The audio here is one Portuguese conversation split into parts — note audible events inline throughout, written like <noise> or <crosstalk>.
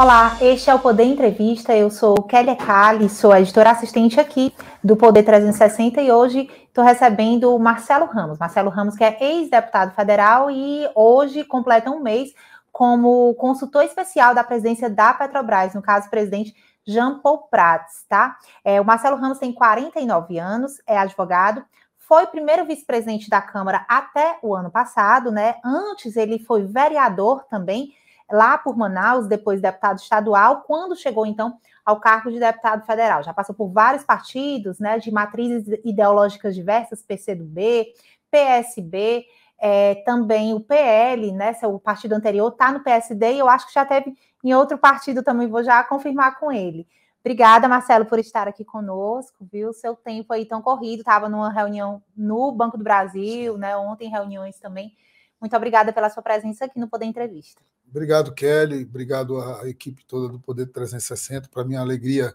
Olá, este é o Poder Entrevista. Eu sou Kélia Cali, sou editora assistente aqui do Poder 360 e hoje estou recebendo o Marcelo Ramos. Marcelo Ramos, que é ex-deputado federal e hoje completa um mês como consultor especial da presidência da Petrobras, no caso, presidente Jean Paul Prats, tá? É, o Marcelo Ramos tem 49 anos, é advogado, foi primeiro vice-presidente da Câmara até o ano passado, né? Antes ele foi vereador também lá por Manaus, depois deputado estadual, quando chegou então ao cargo de deputado federal. Já passou por vários partidos, né, de matrizes ideológicas diversas, PCdoB, PSB, é, também o PL, né, seu partido anterior está no PSD e eu acho que já teve em outro partido também, vou já confirmar com ele. Obrigada, Marcelo, por estar aqui conosco, viu? Seu tempo aí tão corrido, estava numa reunião no Banco do Brasil, né? Ontem reuniões também. Muito obrigada pela sua presença aqui no Poder Entrevista. Obrigado, Kelly. Obrigado à equipe toda do Poder 360. Para mim, a alegria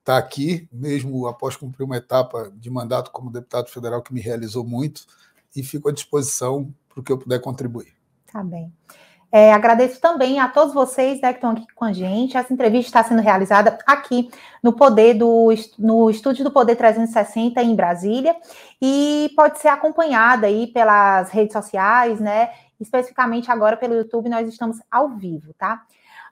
estar aqui, mesmo após cumprir uma etapa de mandato como deputado federal que me realizou muito, e fico à disposição para o que eu puder contribuir. Tá bem. É, agradeço também a todos vocês né, que estão aqui com a gente. Essa entrevista está sendo realizada aqui no Poder do no estúdio do Poder 360 em Brasília e pode ser acompanhada aí pelas redes sociais, né? especificamente agora pelo YouTube, nós estamos ao vivo, tá?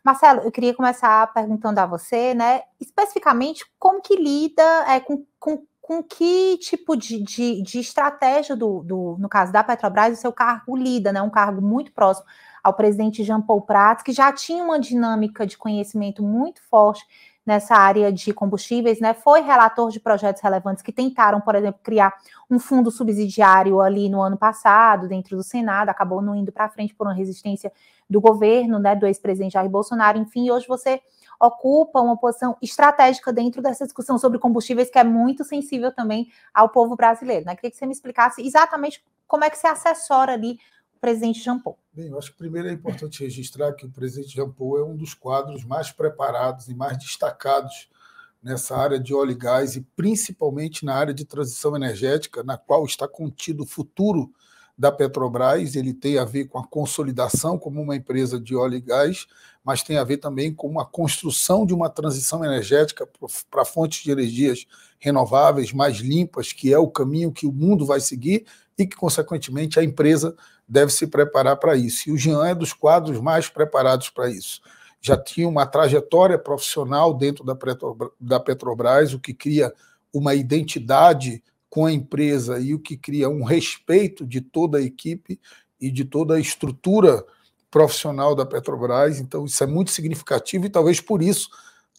Marcelo, eu queria começar perguntando a você, né, especificamente como que lida é, com, com, com que tipo de, de, de estratégia do, do, no caso da Petrobras, o seu cargo lida, né, um cargo muito próximo ao presidente Jean Paul Prats, que já tinha uma dinâmica de conhecimento muito forte nessa área de combustíveis, né? Foi relator de projetos relevantes que tentaram, por exemplo, criar um fundo subsidiário ali no ano passado, dentro do Senado, acabou não indo para frente por uma resistência do governo, né, do ex-presidente Jair Bolsonaro. Enfim, hoje você ocupa uma posição estratégica dentro dessa discussão sobre combustíveis que é muito sensível também ao povo brasileiro. Né? Queria que você me explicasse exatamente como é que você assessora ali presidente Jean Paul? Bem, eu acho que primeiro é importante registrar que o presidente Jean Paul é um dos quadros mais preparados e mais destacados nessa área de óleo e gás e principalmente na área de transição energética, na qual está contido o futuro da Petrobras, ele tem a ver com a consolidação como uma empresa de óleo e gás, mas tem a ver também com a construção de uma transição energética para fontes de energias renováveis mais limpas, que é o caminho que o mundo vai seguir e que, consequentemente, a empresa deve se preparar para isso. E o Jean é dos quadros mais preparados para isso. Já tinha uma trajetória profissional dentro da Petrobras, o que cria uma identidade com a empresa e o que cria um respeito de toda a equipe e de toda a estrutura profissional da Petrobras. Então, isso é muito significativo e talvez por isso,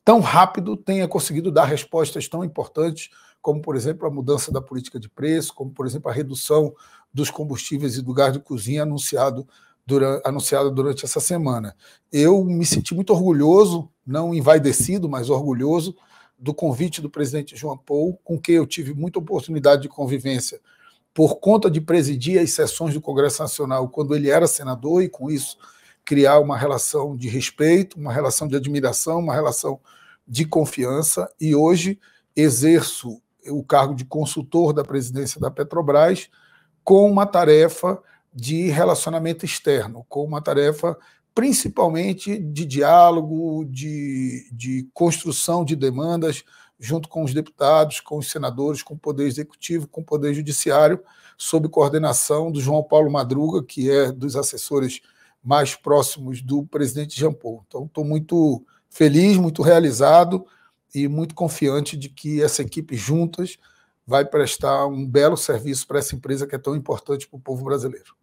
tão rápido, tenha conseguido dar respostas tão importantes, como, por exemplo, a mudança da política de preço, como, por exemplo, a redução dos combustíveis e do gás de cozinha anunciado durante, anunciado durante essa semana. Eu me senti muito orgulhoso, não envaidecido, mas orgulhoso do convite do presidente João Paul, com quem eu tive muita oportunidade de convivência por conta de presidir as sessões do Congresso Nacional quando ele era senador e com isso criar uma relação de respeito, uma relação de admiração, uma relação de confiança e hoje exerço o cargo de consultor da presidência da Petrobras com uma tarefa de relacionamento externo, com uma tarefa principalmente de diálogo, de, de construção de demandas junto com os deputados, com os senadores, com o Poder Executivo, com o Poder Judiciário, sob coordenação do João Paulo Madruga, que é dos assessores mais próximos do presidente Jean Paul. Então, estou muito feliz, muito realizado e muito confiante de que essa equipe juntas vai prestar um belo serviço para essa empresa que é tão importante para o povo brasileiro.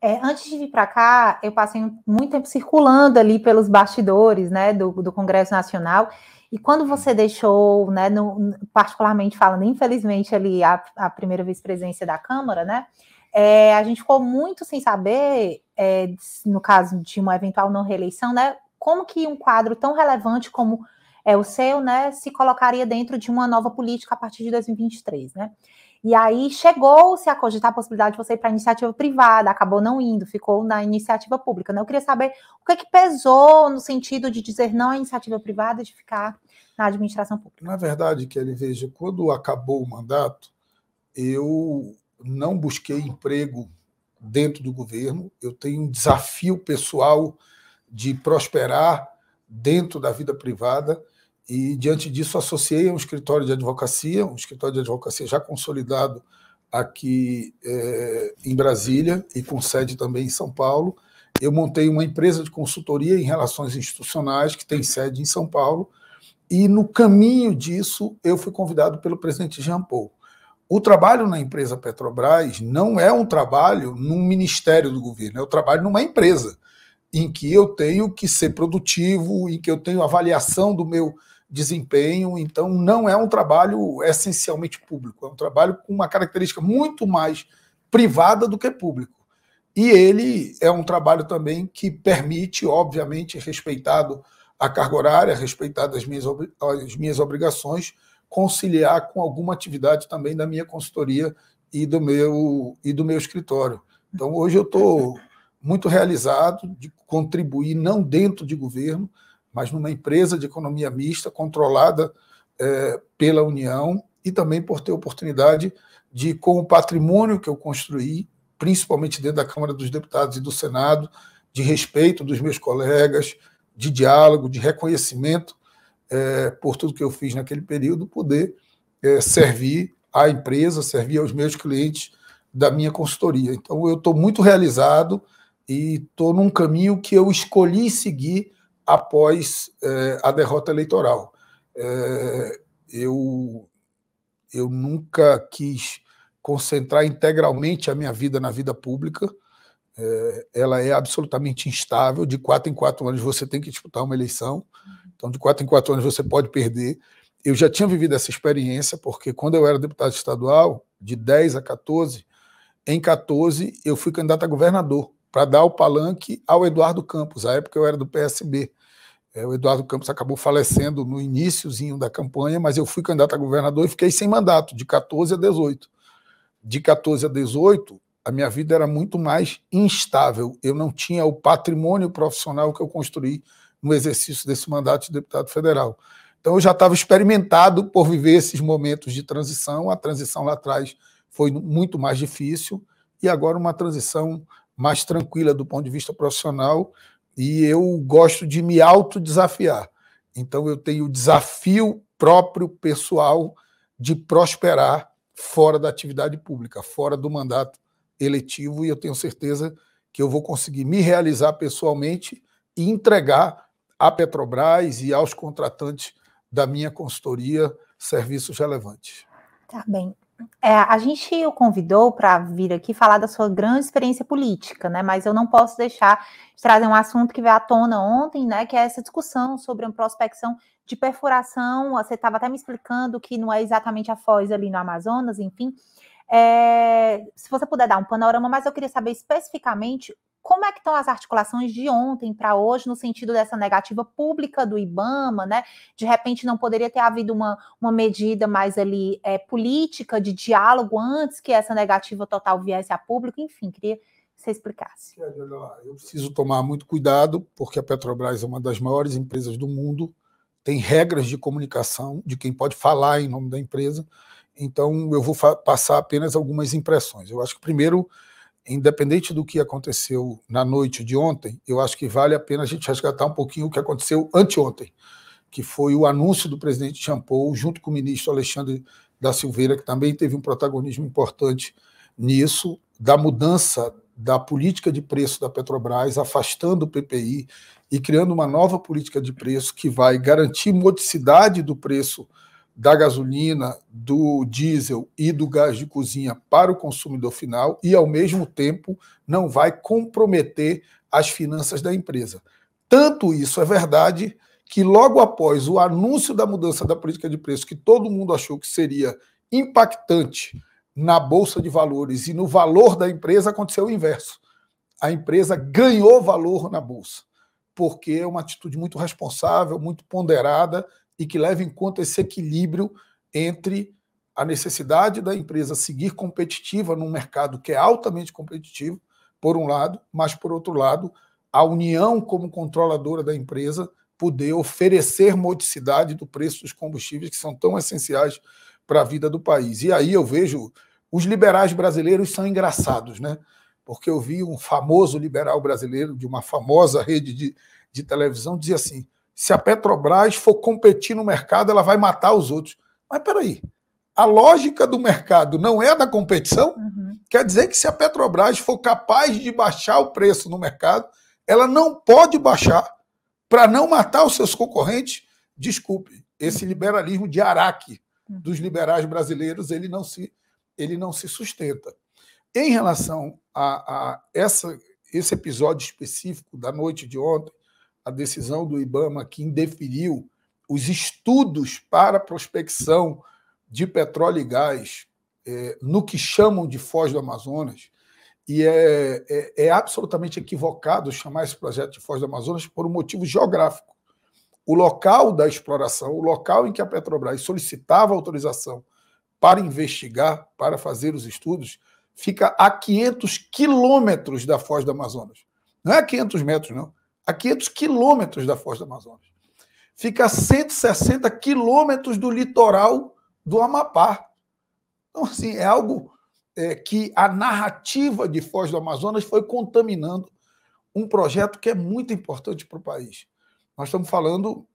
É, antes de vir para cá, eu passei muito tempo circulando ali pelos bastidores né, do, do Congresso Nacional. E quando você deixou, né, no, particularmente falando, infelizmente, ali a, a primeira vice-presidência da Câmara, né, é, a gente ficou muito sem saber, é, no caso de uma eventual não reeleição, né, como que um quadro tão relevante como é, o seu, né, se colocaria dentro de uma nova política a partir de 2023, né? E aí chegou-se a cogitar a possibilidade de você ir para a iniciativa privada, acabou não indo, ficou na iniciativa pública. Né? Eu queria saber o que, é que pesou no sentido de dizer não à iniciativa privada, de ficar na administração pública. Na verdade, Kelly, veja, quando acabou o mandato, eu não busquei emprego dentro do governo, eu tenho um desafio pessoal de prosperar dentro da vida privada e, diante disso, associei um escritório de advocacia, um escritório de advocacia já consolidado aqui é, em Brasília e com sede também em São Paulo. Eu montei uma empresa de consultoria em relações institucionais que tem sede em São Paulo. E no caminho disso, eu fui convidado pelo presidente Jean Paul. O trabalho na empresa Petrobras não é um trabalho num ministério do governo, é um trabalho numa empresa, em que eu tenho que ser produtivo, em que eu tenho avaliação do meu desempenho. Então, não é um trabalho essencialmente público, é um trabalho com uma característica muito mais privada do que público. E ele é um trabalho também que permite, obviamente, respeitado a carga horária, respeitado as minhas, as minhas obrigações, conciliar com alguma atividade também da minha consultoria e do meu, e do meu escritório. Então, hoje eu estou muito realizado de contribuir, não dentro de governo, mas numa empresa de economia mista controlada é, pela União e também por ter oportunidade de, com o patrimônio que eu construí, principalmente dentro da Câmara dos Deputados e do Senado, de respeito dos meus colegas, de diálogo, de reconhecimento é, por tudo que eu fiz naquele período, poder é, servir à empresa, servir aos meus clientes da minha consultoria. Então, eu estou muito realizado e estou num caminho que eu escolhi seguir após é, a derrota eleitoral. É, eu, eu nunca quis concentrar integralmente a minha vida na vida pública. É, ela é absolutamente instável. De quatro em quatro anos você tem que disputar uma eleição. Então, de quatro em quatro anos você pode perder. Eu já tinha vivido essa experiência, porque quando eu era deputado estadual, de 10 a 14, em 14 eu fui candidato a governador para dar o palanque ao Eduardo Campos. À época eu era do PSB. É, o Eduardo Campos acabou falecendo no iníciozinho da campanha, mas eu fui candidato a governador e fiquei sem mandato, de 14 a 18. De 14 a 18, a minha vida era muito mais instável. Eu não tinha o patrimônio profissional que eu construí no exercício desse mandato de deputado federal. Então eu já estava experimentado por viver esses momentos de transição. A transição lá atrás foi muito mais difícil e agora uma transição mais tranquila do ponto de vista profissional e eu gosto de me autodesafiar. Então eu tenho o desafio próprio pessoal de prosperar fora da atividade pública, fora do mandato eletivo, e eu tenho certeza que eu vou conseguir me realizar pessoalmente e entregar à Petrobras e aos contratantes da minha consultoria serviços relevantes. Tá bem. É, a gente o convidou para vir aqui falar da sua grande experiência política, né? Mas eu não posso deixar de trazer um assunto que veio à tona ontem, né? Que é essa discussão sobre uma prospecção de perfuração. Você estava até me explicando que não é exatamente a Foz ali no Amazonas, enfim. É, se você puder dar um panorama, mas eu queria saber especificamente como é que estão as articulações de ontem para hoje, no sentido dessa negativa pública do IBAMA, né? De repente não poderia ter havido uma, uma medida mais ali é, política de diálogo antes que essa negativa total viesse a público, enfim, queria que você explicasse. Eu preciso tomar muito cuidado, porque a Petrobras é uma das maiores empresas do mundo, tem regras de comunicação de quem pode falar em nome da empresa. Então, eu vou passar apenas algumas impressões. Eu acho que, primeiro, independente do que aconteceu na noite de ontem, eu acho que vale a pena a gente resgatar um pouquinho o que aconteceu anteontem, que foi o anúncio do presidente Jean junto com o ministro Alexandre da Silveira, que também teve um protagonismo importante nisso, da mudança da política de preço da Petrobras, afastando o PPI e criando uma nova política de preço que vai garantir modicidade do preço da gasolina, do diesel e do gás de cozinha para o consumidor final e, ao mesmo tempo, não vai comprometer as finanças da empresa. Tanto isso é verdade que, logo após o anúncio da mudança da política de preço, que todo mundo achou que seria impactante na Bolsa de Valores e no valor da empresa, aconteceu o inverso. A empresa ganhou valor na Bolsa, porque é uma atitude muito responsável, muito ponderada e que leva em conta esse equilíbrio entre a necessidade da empresa seguir competitiva num mercado que é altamente competitivo, por um lado, mas por outro lado, a União, como controladora da empresa, poder oferecer modicidade do preço dos combustíveis que são tão essenciais para a vida do país. E aí eu vejo os liberais brasileiros são engraçados, né? Porque eu vi um famoso liberal brasileiro de uma famosa rede de, de televisão dizer assim: se a Petrobras for competir no mercado, ela vai matar os outros. Mas peraí, a lógica do mercado não é da competição? Uhum. Quer dizer que se a Petrobras for capaz de baixar o preço no mercado, ela não pode baixar para não matar os seus concorrentes? Desculpe, esse liberalismo de Araque dos liberais brasileiros ele não se, ele não se sustenta. Em relação a, a essa, esse episódio específico da noite de ontem, a decisão do IBAMA que indeferiu os estudos para prospecção de petróleo e gás é, no que chamam de Foz do Amazonas, e é, é, é, absolutamente equivocado chamar esse projeto de Foz do Amazonas por um motivo geográfico. O local da exploração, o local em que a Petrobras solicitava autorização para investigar, para fazer os estudos, fica a 500 quilômetros da Foz do Amazonas. Não é a 500 metros, não a 500 quilômetros da Foz do Amazonas. Fica a 160 quilômetros do litoral do Amapá. Então, assim, é algo é, que a narrativa de Foz do Amazonas foi contaminando um projeto que é muito importante para o país. Nós estamos falando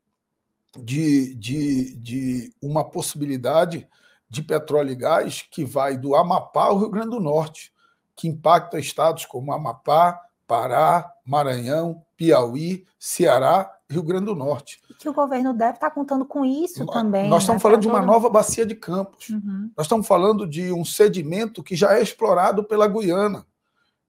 de, de, de uma possibilidade de petróleo e gás que vai do Amapá ao Rio Grande do Norte, que impacta estados como Amapá, Pará, Maranhão, Piauí, Ceará, Rio Grande do Norte. E que o governo deve estar contando com isso nós, também. Nós estamos né? falando de uma nova bacia de campos. Uhum. Nós estamos falando de um sedimento que já é explorado pela Guiana.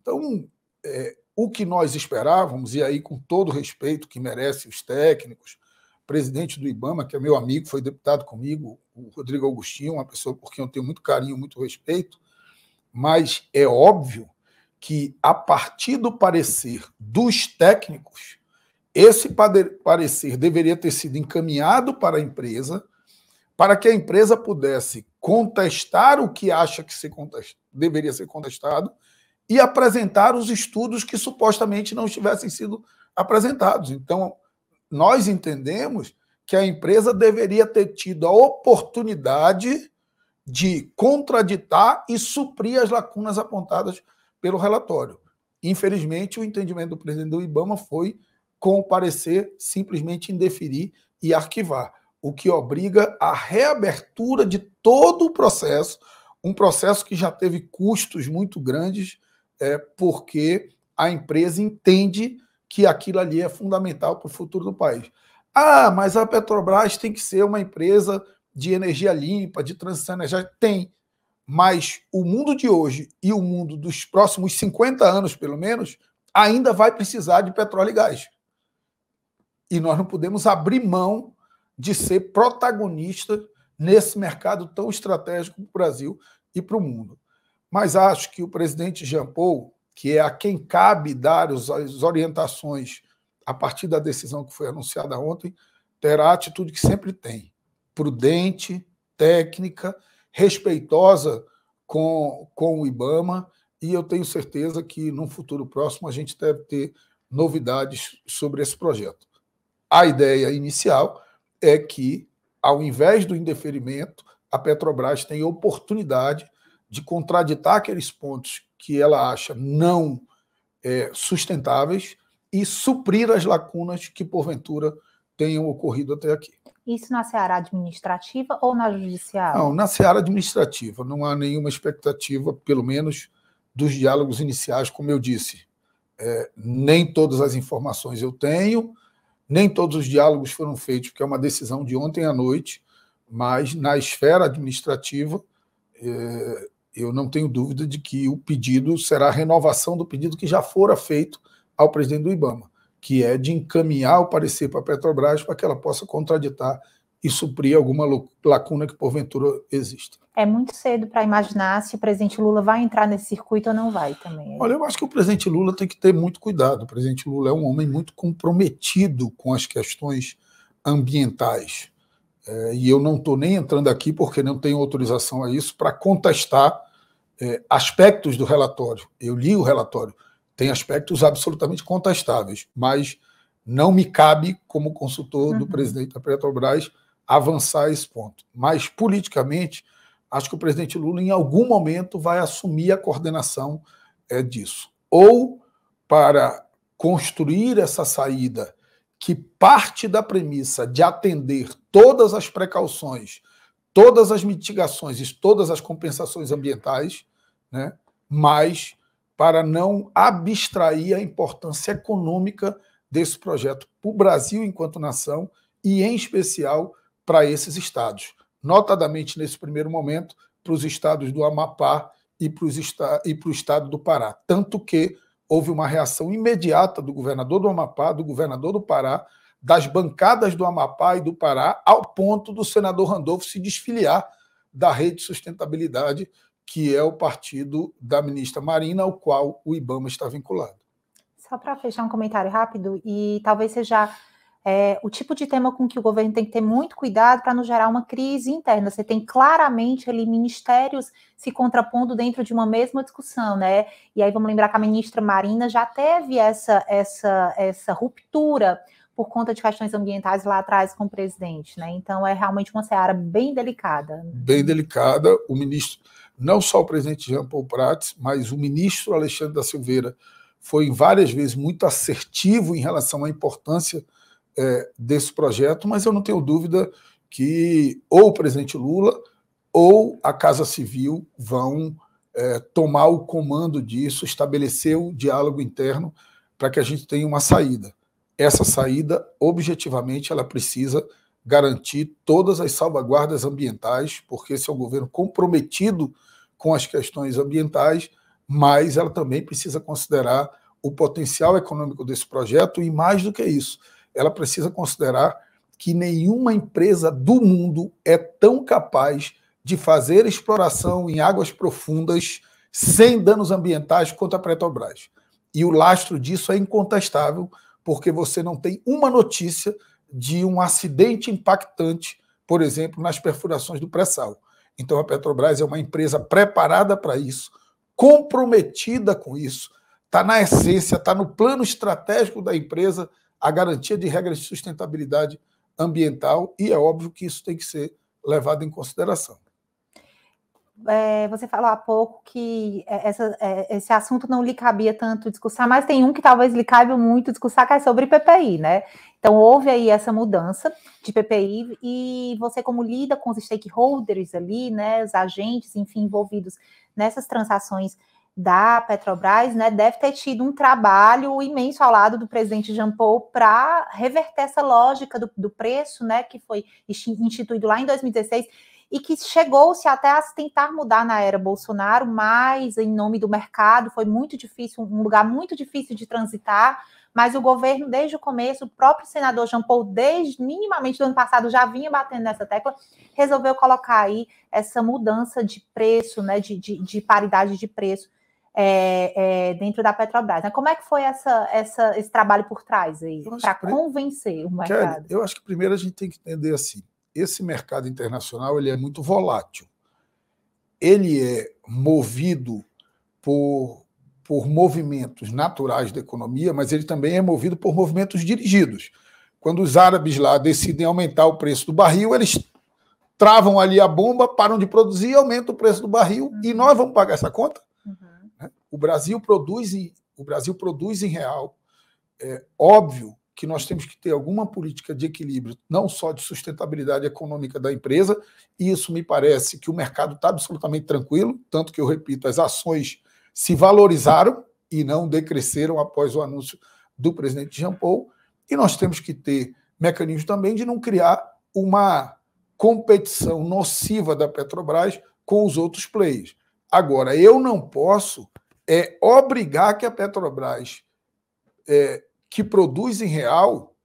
Então, é, o que nós esperávamos, e aí com todo o respeito que merece os técnicos, presidente do IBAMA, que é meu amigo, foi deputado comigo, o Rodrigo Agostinho, uma pessoa por quem eu tenho muito carinho, muito respeito, mas é óbvio que, a partir do parecer dos técnicos, esse parecer deveria ter sido encaminhado para a empresa, para que a empresa pudesse contestar o que acha que se contest... deveria ser contestado e apresentar os estudos que supostamente não tivessem sido apresentados. Então, nós entendemos que a empresa deveria ter tido a oportunidade de contraditar e suprir as lacunas apontadas pelo relatório. Infelizmente, o entendimento do presidente do IBAMA foi com o parecer simplesmente indeferir e arquivar, o que obriga a reabertura de todo o processo, um processo que já teve custos muito grandes, é, porque a empresa entende que aquilo ali é fundamental para o futuro do país. Ah, mas a Petrobras tem que ser uma empresa de energia limpa, de transição energética. Tem. Mas o mundo de hoje e o mundo dos próximos 50 anos, pelo menos, ainda vai precisar de petróleo e gás. E nós não podemos abrir mão de ser protagonista nesse mercado tão estratégico para o Brasil e para o mundo. Mas acho que o presidente Jean Paul, que é a quem cabe dar as orientações a partir da decisão que foi anunciada ontem, terá a atitude que sempre tem: prudente, técnica respeitosa com, com o IBAMA, e eu tenho certeza que no futuro próximo a gente deve ter novidades sobre esse projeto. A ideia inicial é que, ao invés do indeferimento, a Petrobras tem oportunidade de contraditar aqueles pontos que ela acha não é, sustentáveis e suprir as lacunas que, porventura, tenham ocorrido até aqui. Isso na seara administrativa ou na judicial? Não, na seara administrativa. Não há nenhuma expectativa, pelo menos dos diálogos iniciais, como eu disse. É, nem todas as informações eu tenho, nem todos os diálogos foram feitos, porque é uma decisão de ontem à noite, mas na esfera administrativa, é, eu não tenho dúvida de que o pedido será a renovação do pedido que já fora feito ao presidente do IBAMA que é de encaminhar o parecer para a Petrobras para que ela possa contraditar e suprir alguma lacuna que porventura existe. É muito cedo para imaginar se o presidente Lula vai entrar nesse circuito ou não vai também. Olha, eu acho que o presidente Lula tem que ter muito cuidado. O presidente Lula é um homem muito comprometido com as questões ambientais. É, e eu não estou nem entrando aqui, porque não tenho autorização a isso, para contestar é, aspectos do relatório. Eu li o relatório tem aspectos absolutamente contestáveis, mas não me cabe, como consultor uhum. do presidente da Petrobras, avançar esse ponto. Mas, politicamente, acho que o presidente Lula, em algum momento, vai assumir a coordenação é, disso. Ou para construir essa saída que parte da premissa de atender todas as precauções, todas as mitigações e todas as compensações ambientais, né? mas para não abstrair a importância econômica desse projeto para o Brasil enquanto nação e, em especial, para esses estados. Notadamente, nesse primeiro momento, para os estados do Amapá e para, e para o estado do Pará. Tanto que houve uma reação imediata do governador do Amapá, do governador do Pará, das bancadas do Amapá e do Pará, ao ponto do senador Randolfo se desfiliar da Rede de Sustentabilidade, que é o partido da ministra Marina, ao qual o IBAMA está vinculado. Só para fechar um comentário rápido, e talvez seja é, o tipo de tema com que o governo tem que ter muito cuidado para não gerar uma crise interna. Você tem claramente ali ministérios se contrapondo dentro de uma mesma discussão, né? E aí vamos lembrar que a ministra Marina já teve essa, essa, essa ruptura por conta de questões ambientais lá atrás com o presidente, né? Então é realmente uma seara bem delicada. Bem delicada. O ministro, não só o presidente Jean Paul Prats, mas o ministro Alexandre da Silveira foi várias vezes muito assertivo em relação à importância é, desse projeto, mas eu não tenho dúvida que ou o presidente Lula ou a Casa Civil vão é, tomar o comando disso, estabelecer o diálogo interno para que a gente tenha uma saída. Essa saída, objetivamente, ela precisa garantir todas as salvaguardas ambientais, porque esse é um governo comprometido com as questões ambientais, mas ela também precisa considerar o potencial econômico desse projeto e, mais do que isso, ela precisa considerar que nenhuma empresa do mundo é tão capaz de fazer exploração em águas profundas sem danos ambientais quanto a Petrobras. E o lastro disso é incontestável, porque você não tem uma notícia de um acidente impactante, por exemplo, nas perfurações do pré-sal. Então a Petrobras é uma empresa preparada para isso, comprometida com isso, está na essência, está no plano estratégico da empresa a garantia de regras de sustentabilidade ambiental e é óbvio que isso tem que ser levado em consideração. É, você falou há pouco que é, essa, é, esse assunto não lhe cabia tanto discussar, mas tem um que talvez lhe caiba muito discussar, que é sobre PPI, né? Então, houve aí essa mudança de PPI e você, como lida com os stakeholders ali, né, os agentes, enfim, envolvidos nessas transações da Petrobras, né, deve ter tido um trabalho imenso ao lado do presidente Jean Paul para reverter essa lógica do, do, preço, né, que foi instituído lá em 2016 e que chegou-se até a tentar mudar na era Bolsonaro, mas em nome do mercado foi muito difícil, um lugar muito difícil de transitar. Mas o governo, desde o começo, o próprio senador Jean Paul, desde minimamente do ano passado, já vinha batendo nessa tecla, resolveu colocar aí essa mudança de preço, né, de, de, de paridade de preço é, é, dentro da Petrobras. Né? Como é que foi essa, essa, esse trabalho por trás aí, para convencer o mercado? Kelly, eu acho que primeiro a gente tem que entender assim, esse mercado internacional ele é muito volátil. Ele é movido por, por movimentos naturais da economia, mas ele também é movido por movimentos dirigidos. Quando os árabes lá decidem aumentar o preço do barril, eles travam ali a bomba, param de produzir, aumentam o preço do barril uhum. e nós vamos pagar essa conta? O Brasil produz em, o Brasil produz em real. É óbvio que nós temos que ter alguma política de equilíbrio, não só de sustentabilidade econômica da empresa, e isso me parece que o mercado está absolutamente tranquilo, tanto que eu repito, as ações se valorizaram e não decresceram após o anúncio do presidente Jean Paul, e nós temos que ter mecanismos também de não criar uma competição nociva da Petrobras com os outros players. Agora, eu não posso é obrigar que a Petrobras, é, que produz em real,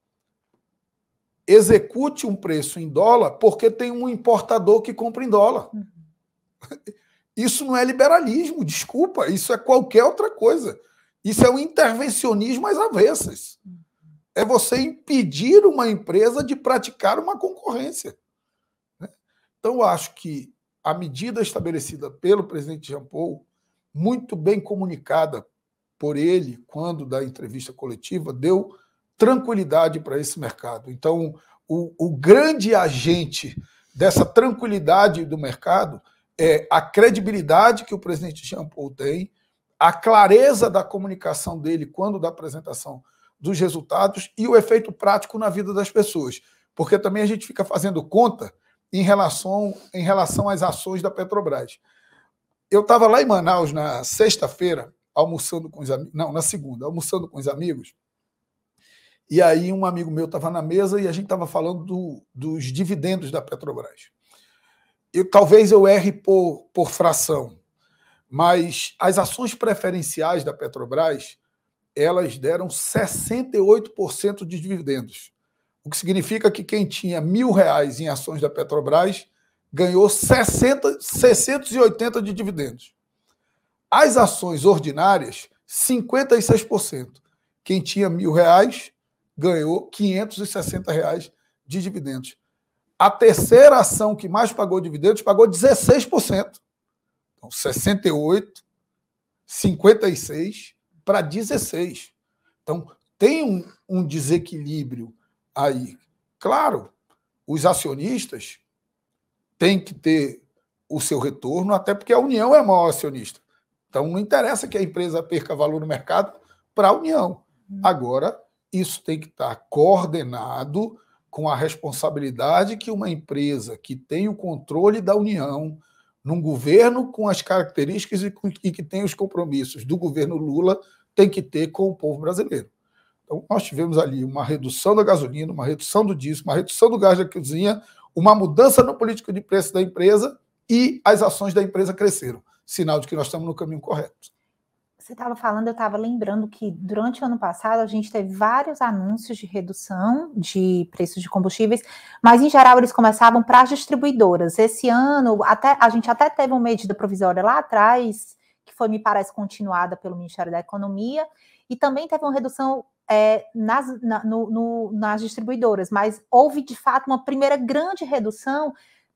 execute um preço em dólar porque tem um importador que compra em dólar. Uhum. <laughs> Isso não é liberalismo, desculpa, isso é qualquer outra coisa. Isso é um intervencionismo às avessas. Uhum. É você impedir uma empresa de praticar uma concorrência. Né? Então, eu acho que a medida estabelecida pelo presidente Jean Paul muito bem comunicada por ele quando da entrevista coletiva, deu tranquilidade para esse mercado. Então, o, o grande agente dessa tranquilidade do mercado é a credibilidade que o presidente Jean Paul tem, a clareza da comunicação dele quando da apresentação dos resultados e o efeito prático na vida das pessoas. Porque também a gente fica fazendo conta em relação, em relação às ações da Petrobras. Eu estava lá em Manaus na sexta-feira, almoçando com os amigos, não, na segunda, almoçando com os amigos, e aí um amigo meu estava na mesa e a gente estava falando do, dos dividendos da Petrobras. Eu, talvez eu erre por, por fração, mas as ações preferenciais da Petrobras elas deram 68% de dividendos. O que significa que quem tinha mil reais em ações da Petrobras ganhou 60, 680 de dividendos. As ações ordinárias, 56%. Quem tinha mil reais ganhou 560 reais de dividendos. A terceira ação que mais pagou dividendos pagou 16%. Então, 68, 56 para 16. Então, tem um, um desequilíbrio aí. Claro, os acionistas têm que ter o seu retorno, até porque a União é maior acionista. Então, não interessa que a empresa perca valor no mercado para a União. Hum. Agora, isso tem que estar coordenado com a responsabilidade que uma empresa que tem o controle da União, num governo com as características e, e que tem os compromissos do governo Lula, tem que ter com o povo brasileiro. Então, nós tivemos ali uma redução da gasolina, uma redução do diesel, uma redução do gás da cozinha, uma mudança no político de preço da empresa e as ações da empresa cresceram. Sinal de que nós estamos no caminho correto. Você estava falando, eu estava lembrando que durante o ano passado a gente teve vários anúncios de redução de preços de combustíveis, mas em geral eles começavam para as distribuidoras. Esse ano, até a gente até teve uma medida provisória lá atrás, que foi, me parece, continuada pelo Ministério da Economia, e também teve uma redução é, nas, na, no, no, nas distribuidoras, mas houve de fato uma primeira grande redução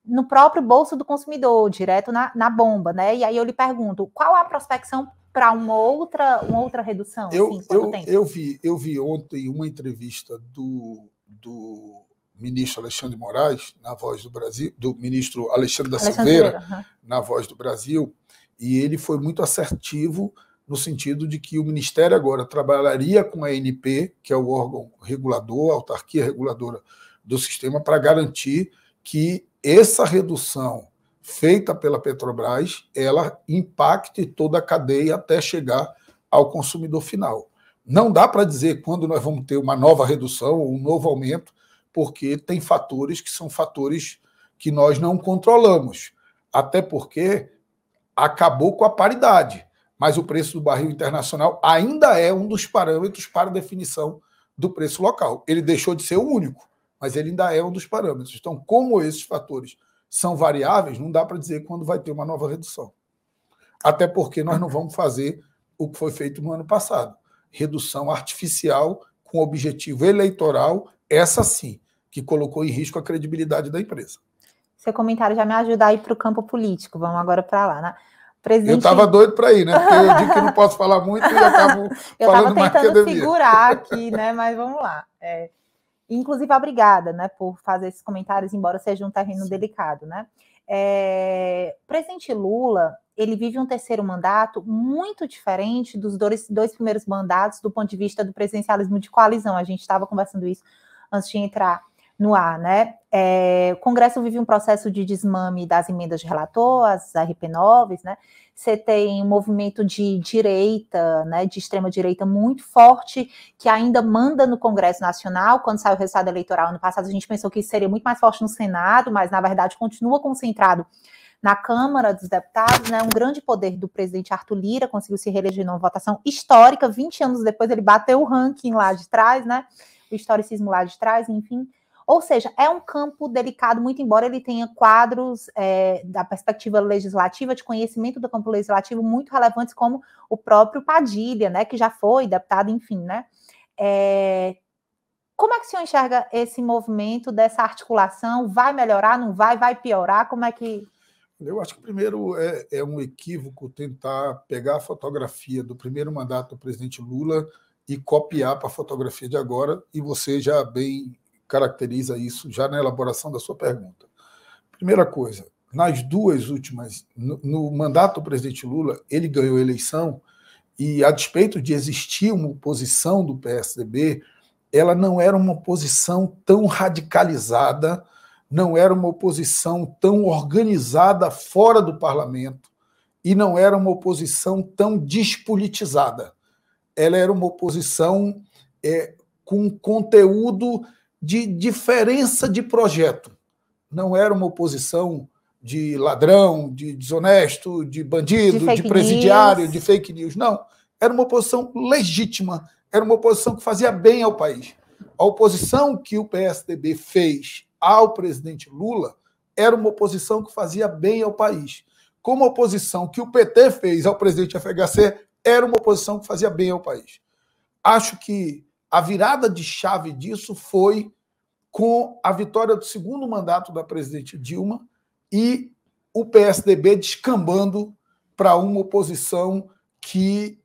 no próprio bolso do consumidor, direto na, na bomba, né? E aí eu lhe pergunto, qual a prospecção para uma outra, uma outra redução? Eu, assim, eu, eu, vi, eu vi ontem uma entrevista do, do ministro Alexandre Moraes, na Voz do Brasil, do ministro Alexandre da Alexandre Silveira, uhum. na Voz do Brasil, e ele foi muito assertivo no sentido de que o Ministério agora trabalharia com a ANP, que é o órgão regulador, a autarquia reguladora do sistema, para garantir que essa redução feita pela Petrobras, ela impacte toda a cadeia até chegar ao consumidor final. Não dá para dizer quando nós vamos ter uma nova redução ou um novo aumento, porque tem fatores que são fatores que nós não controlamos. Até porque acabou com a paridade, mas o preço do barril internacional ainda é um dos parâmetros para definição do preço local. Ele deixou de ser o único, mas ele ainda é um dos parâmetros. Então, como esses fatores são variáveis, não dá para dizer quando vai ter uma nova redução. Até porque nós não vamos fazer o que foi feito no ano passado redução artificial com objetivo eleitoral, essa sim, que colocou em risco a credibilidade da empresa. Seu comentário já me ajuda a ir para o campo político. Vamos agora para lá, né? Presidente... Eu estava doido para ir, né? Porque eu digo que não posso falar muito e acabo <laughs> falando mais que eu tentando segurar aqui, né? Mas vamos lá. É, Inclusive, obrigada, né, por fazer esses comentários, embora seja um terreno Sim. delicado, né? É, o presidente Lula, ele vive um terceiro mandato muito diferente dos dois, dois primeiros mandatos do ponto de vista do presidencialismo de coalizão. A gente estava conversando isso antes de entrar no ar, né? É, o Congresso vive um processo de desmame das emendas de relator, as RP9, né? Você tem um movimento de direita, né, de extrema direita muito forte, que ainda manda no Congresso Nacional. Quando saiu o resultado eleitoral no passado, a gente pensou que isso seria muito mais forte no Senado, mas na verdade continua concentrado na Câmara dos Deputados, né, um grande poder do presidente Arthur Lira, conseguiu se reeleger numa votação histórica, 20 anos depois ele bateu o ranking lá de trás, né, o historicismo lá de trás, enfim. Ou seja, é um campo delicado, muito embora ele tenha quadros é, da perspectiva legislativa, de conhecimento do campo legislativo muito relevantes, como o próprio Padilha, né, que já foi deputado, enfim, né? É, como é que o senhor enxerga esse movimento dessa articulação? Vai melhorar, não vai? Vai piorar? Como é que. Eu acho que primeiro é, é um equívoco tentar pegar a fotografia do primeiro mandato do presidente Lula e copiar para a fotografia de agora, e você já bem caracteriza isso já na elaboração da sua pergunta. Primeira coisa, nas duas últimas, no, no mandato do presidente Lula, ele ganhou a eleição e a despeito de existir uma oposição do PSDB, ela não era uma oposição tão radicalizada, não era uma oposição tão organizada fora do parlamento e não era uma oposição tão despolitizada. Ela era uma oposição é, com conteúdo de diferença de projeto. Não era uma oposição de ladrão, de desonesto, de bandido, de, de presidiário, news. de fake news. Não. Era uma oposição legítima, era uma oposição que fazia bem ao país. A oposição que o PSDB fez ao presidente Lula era uma oposição que fazia bem ao país. Como a oposição que o PT fez ao presidente FHC era uma oposição que fazia bem ao país. Acho que a virada de chave disso foi com a vitória do segundo mandato da presidente Dilma e o PSDB descambando para uma oposição que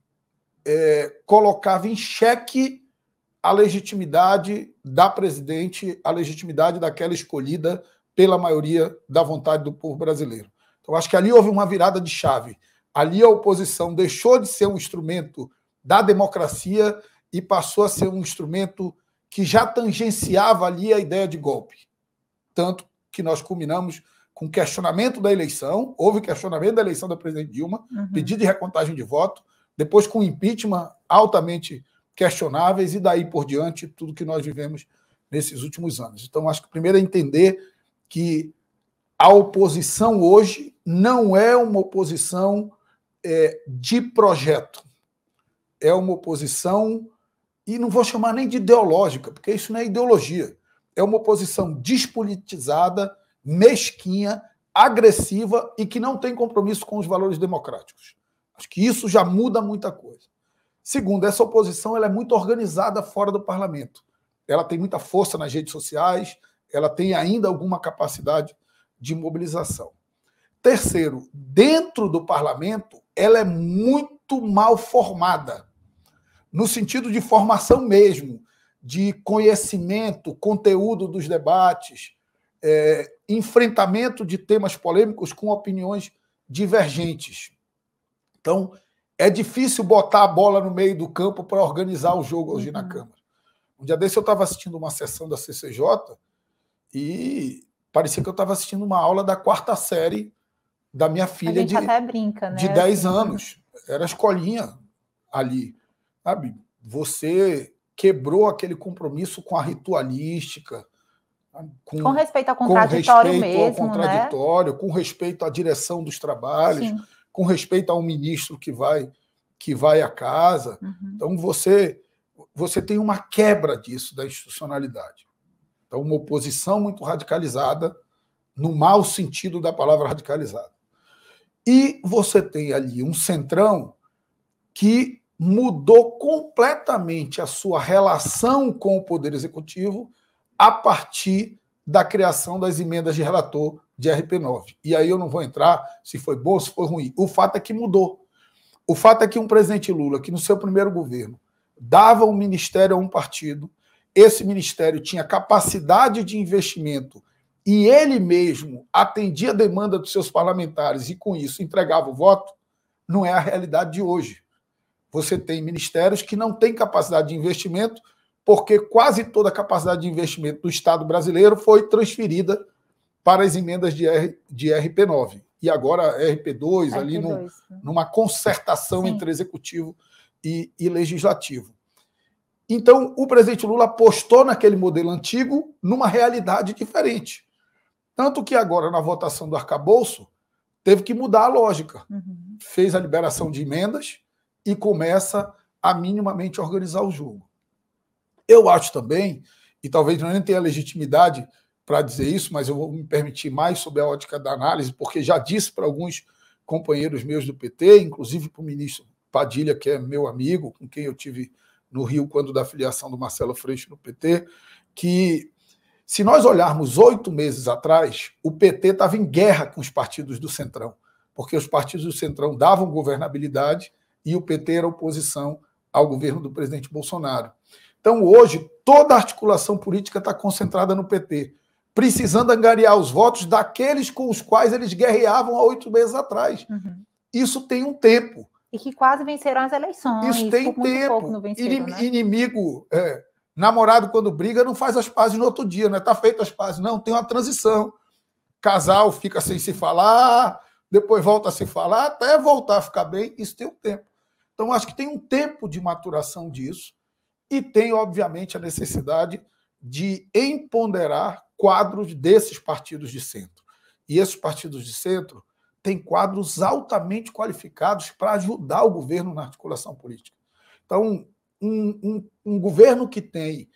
é, colocava em xeque a legitimidade da presidente, a legitimidade daquela escolhida pela maioria da vontade do povo brasileiro. Então, acho que ali houve uma virada de chave. Ali a oposição deixou de ser um instrumento da democracia e passou a ser um instrumento que já tangenciava ali a ideia de golpe. Tanto que nós culminamos com questionamento da eleição, houve questionamento da eleição da presidente Dilma, uhum. pedido de recontagem de voto, depois com impeachment altamente questionáveis e daí por diante tudo que nós vivemos nesses últimos anos. Então, acho que primeiro é entender que a oposição hoje não é uma oposição é, de projeto, é uma oposição, e não vou chamar nem de ideológica, porque isso não é ideologia, é uma oposição despolitizada, mesquinha, agressiva e que não tem compromisso com os valores democráticos. Acho que isso já muda muita coisa. Segundo, essa oposição ela é muito organizada fora do parlamento. Ela tem muita força nas redes sociais, ela tem ainda alguma capacidade de mobilização. Terceiro, dentro do parlamento, ela é muito mal formada, no sentido de formação mesmo, de conhecimento, conteúdo dos debates, é, enfrentamento de temas polêmicos com opiniões divergentes. Então, é difícil botar a bola no meio do campo para organizar o jogo hoje uhum. na Câmara. Um dia desse eu estava assistindo uma sessão da CCJ e parecia que eu estava assistindo uma aula da quarta série da minha filha de, brinca, né? de 10 assim, anos. Era a escolinha ali. Sabe? Você quebrou aquele compromisso com a ritualística. Com, com respeito ao contraditório com respeito mesmo, ao né? contraditório, né? com respeito à direção dos trabalhos. Sim com respeito a um ministro que vai que vai à casa. Uhum. Então você você tem uma quebra disso da institucionalidade. Então uma oposição muito radicalizada no mau sentido da palavra radicalizada. E você tem ali um centrão que mudou completamente a sua relação com o poder executivo a partir da criação das emendas de relator de RP9. E aí eu não vou entrar se foi bom, se foi ruim. O fato é que mudou. O fato é que um presidente Lula, que no seu primeiro governo dava um ministério a um partido, esse ministério tinha capacidade de investimento e ele mesmo atendia a demanda dos seus parlamentares e com isso entregava o voto, não é a realidade de hoje. Você tem ministérios que não têm capacidade de investimento porque quase toda a capacidade de investimento do Estado brasileiro foi transferida para as emendas de, R, de RP9. E agora RP2, RP2 ali no, né? numa concertação Sim. entre executivo e, e legislativo. Então, o presidente Lula apostou naquele modelo antigo numa realidade diferente. Tanto que agora, na votação do arcabouço, teve que mudar a lógica. Uhum. Fez a liberação de emendas e começa a minimamente organizar o jogo. Eu acho também, e talvez não tenha legitimidade para dizer isso, mas eu vou me permitir mais sobre a ótica da análise, porque já disse para alguns companheiros meus do PT, inclusive para o ministro Padilha, que é meu amigo, com quem eu tive no Rio quando da filiação do Marcelo Freixo no PT, que se nós olharmos oito meses atrás, o PT estava em guerra com os partidos do Centrão, porque os partidos do Centrão davam governabilidade e o PT era oposição ao governo do presidente Bolsonaro. Então, hoje, toda a articulação política está concentrada no PT, precisando angariar os votos daqueles com os quais eles guerreavam há oito meses atrás. Uhum. Isso tem um tempo. E que quase venceram as eleições. Isso tem tempo. Venceram, né? Inimigo, é, namorado quando briga não faz as pazes no outro dia, não é? Tá feito as pazes, não, tem uma transição. Casal fica sem se falar, depois volta a se falar, até voltar a ficar bem, isso tem um tempo. Então, acho que tem um tempo de maturação disso e tem, obviamente, a necessidade de empoderar quadros desses partidos de centro. E esses partidos de centro têm quadros altamente qualificados para ajudar o governo na articulação política. Então, um, um, um governo que tem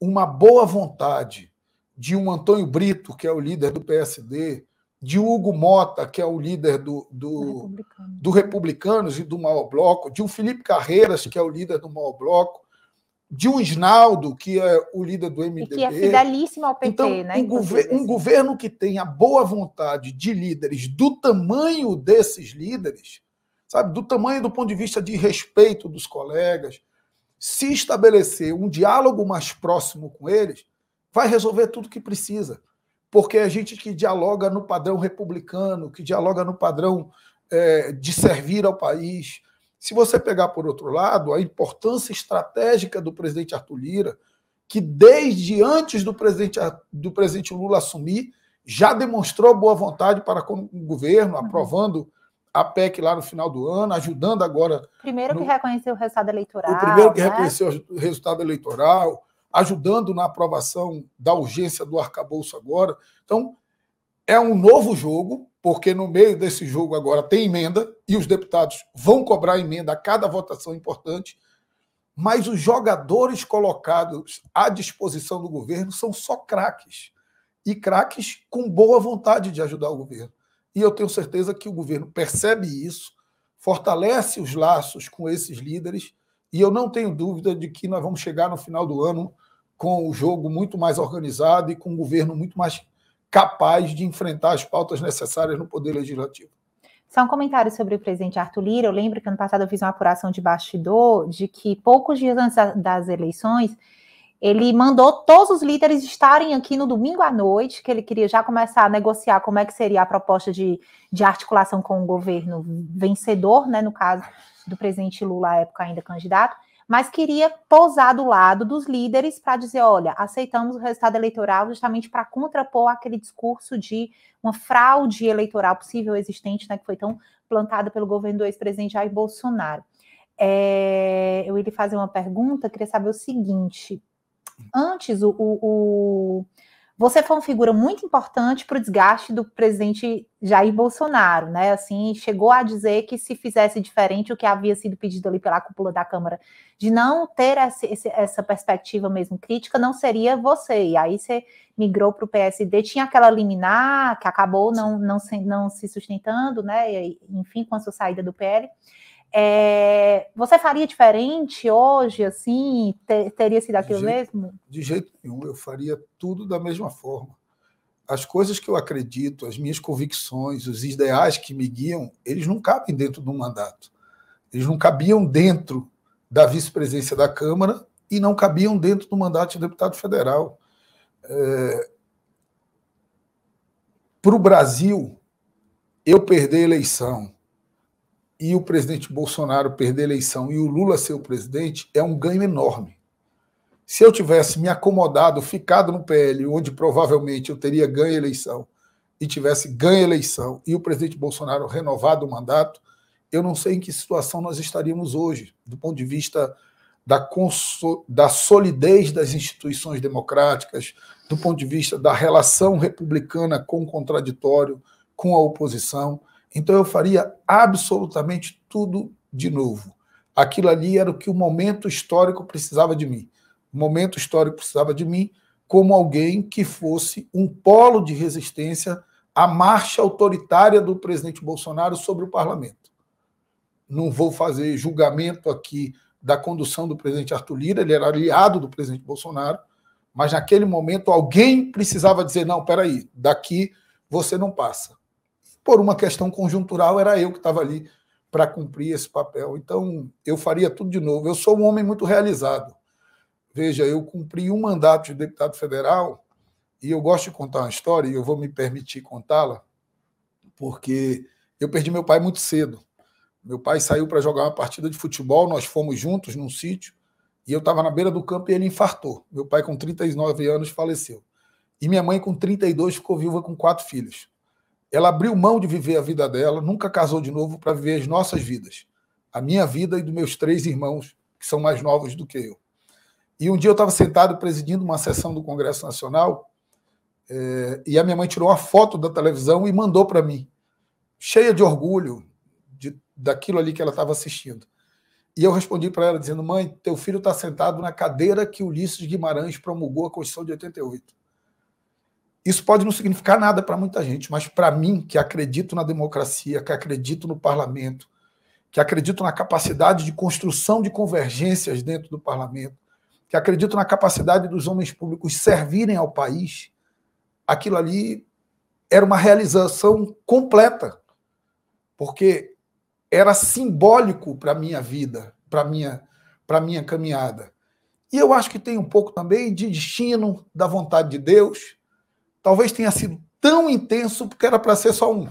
uma boa vontade de um Antônio Brito, que é o líder do PSD, de Hugo Mota, que é o líder do, do, Republicano. do Republicanos e do Maior Bloco, de um Felipe Carreiras, que é o líder do Maior Bloco, de um Isnaldo, que é o líder do MDB. E que é fidelíssimo ao PT, então, né? Um, gover um governo que tem a boa vontade de líderes do tamanho desses líderes, sabe, do tamanho do ponto de vista de respeito dos colegas, se estabelecer um diálogo mais próximo com eles, vai resolver tudo que precisa. Porque é gente que dialoga no padrão republicano, que dialoga no padrão é, de servir ao país, se você pegar por outro lado, a importância estratégica do presidente Arthur Lira, que desde antes do presidente, do presidente Lula assumir, já demonstrou boa vontade para com o governo, uhum. aprovando a PEC lá no final do ano, ajudando agora. Primeiro no, que reconheceu o resultado eleitoral. O primeiro que né? reconheceu o resultado eleitoral, ajudando na aprovação da urgência do arcabouço agora. Então, é um novo jogo, porque no meio desse jogo agora tem emenda e os deputados vão cobrar emenda a cada votação importante, mas os jogadores colocados à disposição do governo são só craques. E craques com boa vontade de ajudar o governo. E eu tenho certeza que o governo percebe isso, fortalece os laços com esses líderes, e eu não tenho dúvida de que nós vamos chegar no final do ano com o jogo muito mais organizado e com um governo muito mais capaz de enfrentar as pautas necessárias no Poder Legislativo. Só um comentário sobre o presidente Arthur Lira. Eu lembro que ano passado eu fiz uma apuração de bastidor de que poucos dias antes das eleições, ele mandou todos os líderes estarem aqui no domingo à noite, que ele queria já começar a negociar como é que seria a proposta de, de articulação com o governo vencedor, né, no caso do presidente Lula, à época ainda candidato, mas queria pousar do lado dos líderes para dizer: olha, aceitamos o resultado eleitoral justamente para contrapor aquele discurso de uma fraude eleitoral possível existente, né, que foi tão plantada pelo governo do ex-presidente Jair Bolsonaro. É, eu ia lhe fazer uma pergunta, queria saber o seguinte: antes o, o, o você foi uma figura muito importante para o desgaste do presidente Jair Bolsonaro, né? Assim, chegou a dizer que se fizesse diferente o que havia sido pedido ali pela cúpula da Câmara, de não ter essa, essa perspectiva mesmo crítica, não seria você. E aí você migrou para o PSD, tinha aquela liminar que acabou não, não, se, não se sustentando, né? Enfim, com a sua saída do PL. É, você faria diferente hoje, assim? Ter, teria sido aquilo de jeito, mesmo? De jeito nenhum, eu faria tudo da mesma forma. As coisas que eu acredito, as minhas convicções, os ideais que me guiam, eles não cabem dentro de um mandato. Eles não cabiam dentro da vice-presidência da Câmara e não cabiam dentro do mandato de deputado federal. É... Para o Brasil, eu perder a eleição e o presidente Bolsonaro perder a eleição e o Lula ser o presidente é um ganho enorme. Se eu tivesse me acomodado, ficado no PL, onde provavelmente eu teria ganho a eleição, e tivesse ganho a eleição e o presidente Bolsonaro renovado o mandato, eu não sei em que situação nós estaríamos hoje, do ponto de vista da, da solidez das instituições democráticas, do ponto de vista da relação republicana com o contraditório, com a oposição. Então eu faria absolutamente tudo de novo. Aquilo ali era o que o momento histórico precisava de mim. O momento histórico precisava de mim como alguém que fosse um polo de resistência à marcha autoritária do presidente Bolsonaro sobre o parlamento. Não vou fazer julgamento aqui da condução do presidente Arthur Lira, ele era aliado do presidente Bolsonaro, mas naquele momento alguém precisava dizer: não, peraí, daqui você não passa por uma questão conjuntural, era eu que estava ali para cumprir esse papel. Então, eu faria tudo de novo. Eu sou um homem muito realizado. Veja, eu cumpri um mandato de deputado federal e eu gosto de contar uma história e eu vou me permitir contá-la, porque eu perdi meu pai muito cedo. Meu pai saiu para jogar uma partida de futebol, nós fomos juntos num sítio, e eu estava na beira do campo e ele infartou. Meu pai, com 39 anos, faleceu. E minha mãe, com 32, ficou viúva com quatro filhos. Ela abriu mão de viver a vida dela, nunca casou de novo para viver as nossas vidas. A minha vida e dos meus três irmãos, que são mais novos do que eu. E um dia eu estava sentado presidindo uma sessão do Congresso Nacional é, e a minha mãe tirou uma foto da televisão e mandou para mim, cheia de orgulho de, daquilo ali que ela estava assistindo. E eu respondi para ela dizendo: Mãe, teu filho está sentado na cadeira que Ulisses Guimarães promulgou a Constituição de 88. Isso pode não significar nada para muita gente, mas para mim, que acredito na democracia, que acredito no parlamento, que acredito na capacidade de construção de convergências dentro do parlamento, que acredito na capacidade dos homens públicos servirem ao país, aquilo ali era uma realização completa, porque era simbólico para a minha vida, para a minha, minha caminhada. E eu acho que tem um pouco também de destino, da vontade de Deus. Talvez tenha sido tão intenso porque era para ser só um.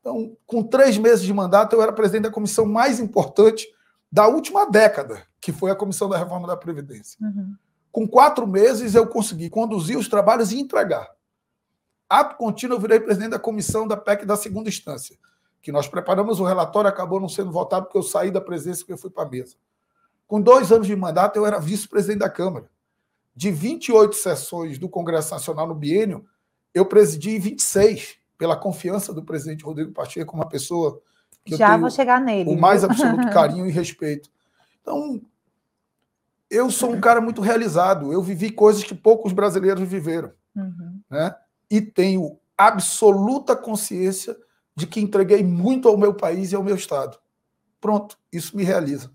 Então, com três meses de mandato, eu era presidente da comissão mais importante da última década, que foi a Comissão da Reforma da Previdência. Uhum. Com quatro meses, eu consegui conduzir os trabalhos e entregar. Ato contínuo, eu virei presidente da comissão da PEC da segunda instância, que nós preparamos o relatório, acabou não sendo votado porque eu saí da presidência e fui para a mesa. Com dois anos de mandato, eu era vice-presidente da Câmara. De 28 sessões do Congresso Nacional no biênio, eu presidi 26 pela confiança do presidente Rodrigo Pacheco, uma pessoa que já vou chegar nele. O mais <laughs> absoluto carinho e respeito. Então, eu sou um cara muito realizado. Eu vivi coisas que poucos brasileiros viveram, uhum. né? E tenho absoluta consciência de que entreguei muito ao meu país e ao meu estado. Pronto, isso me realiza.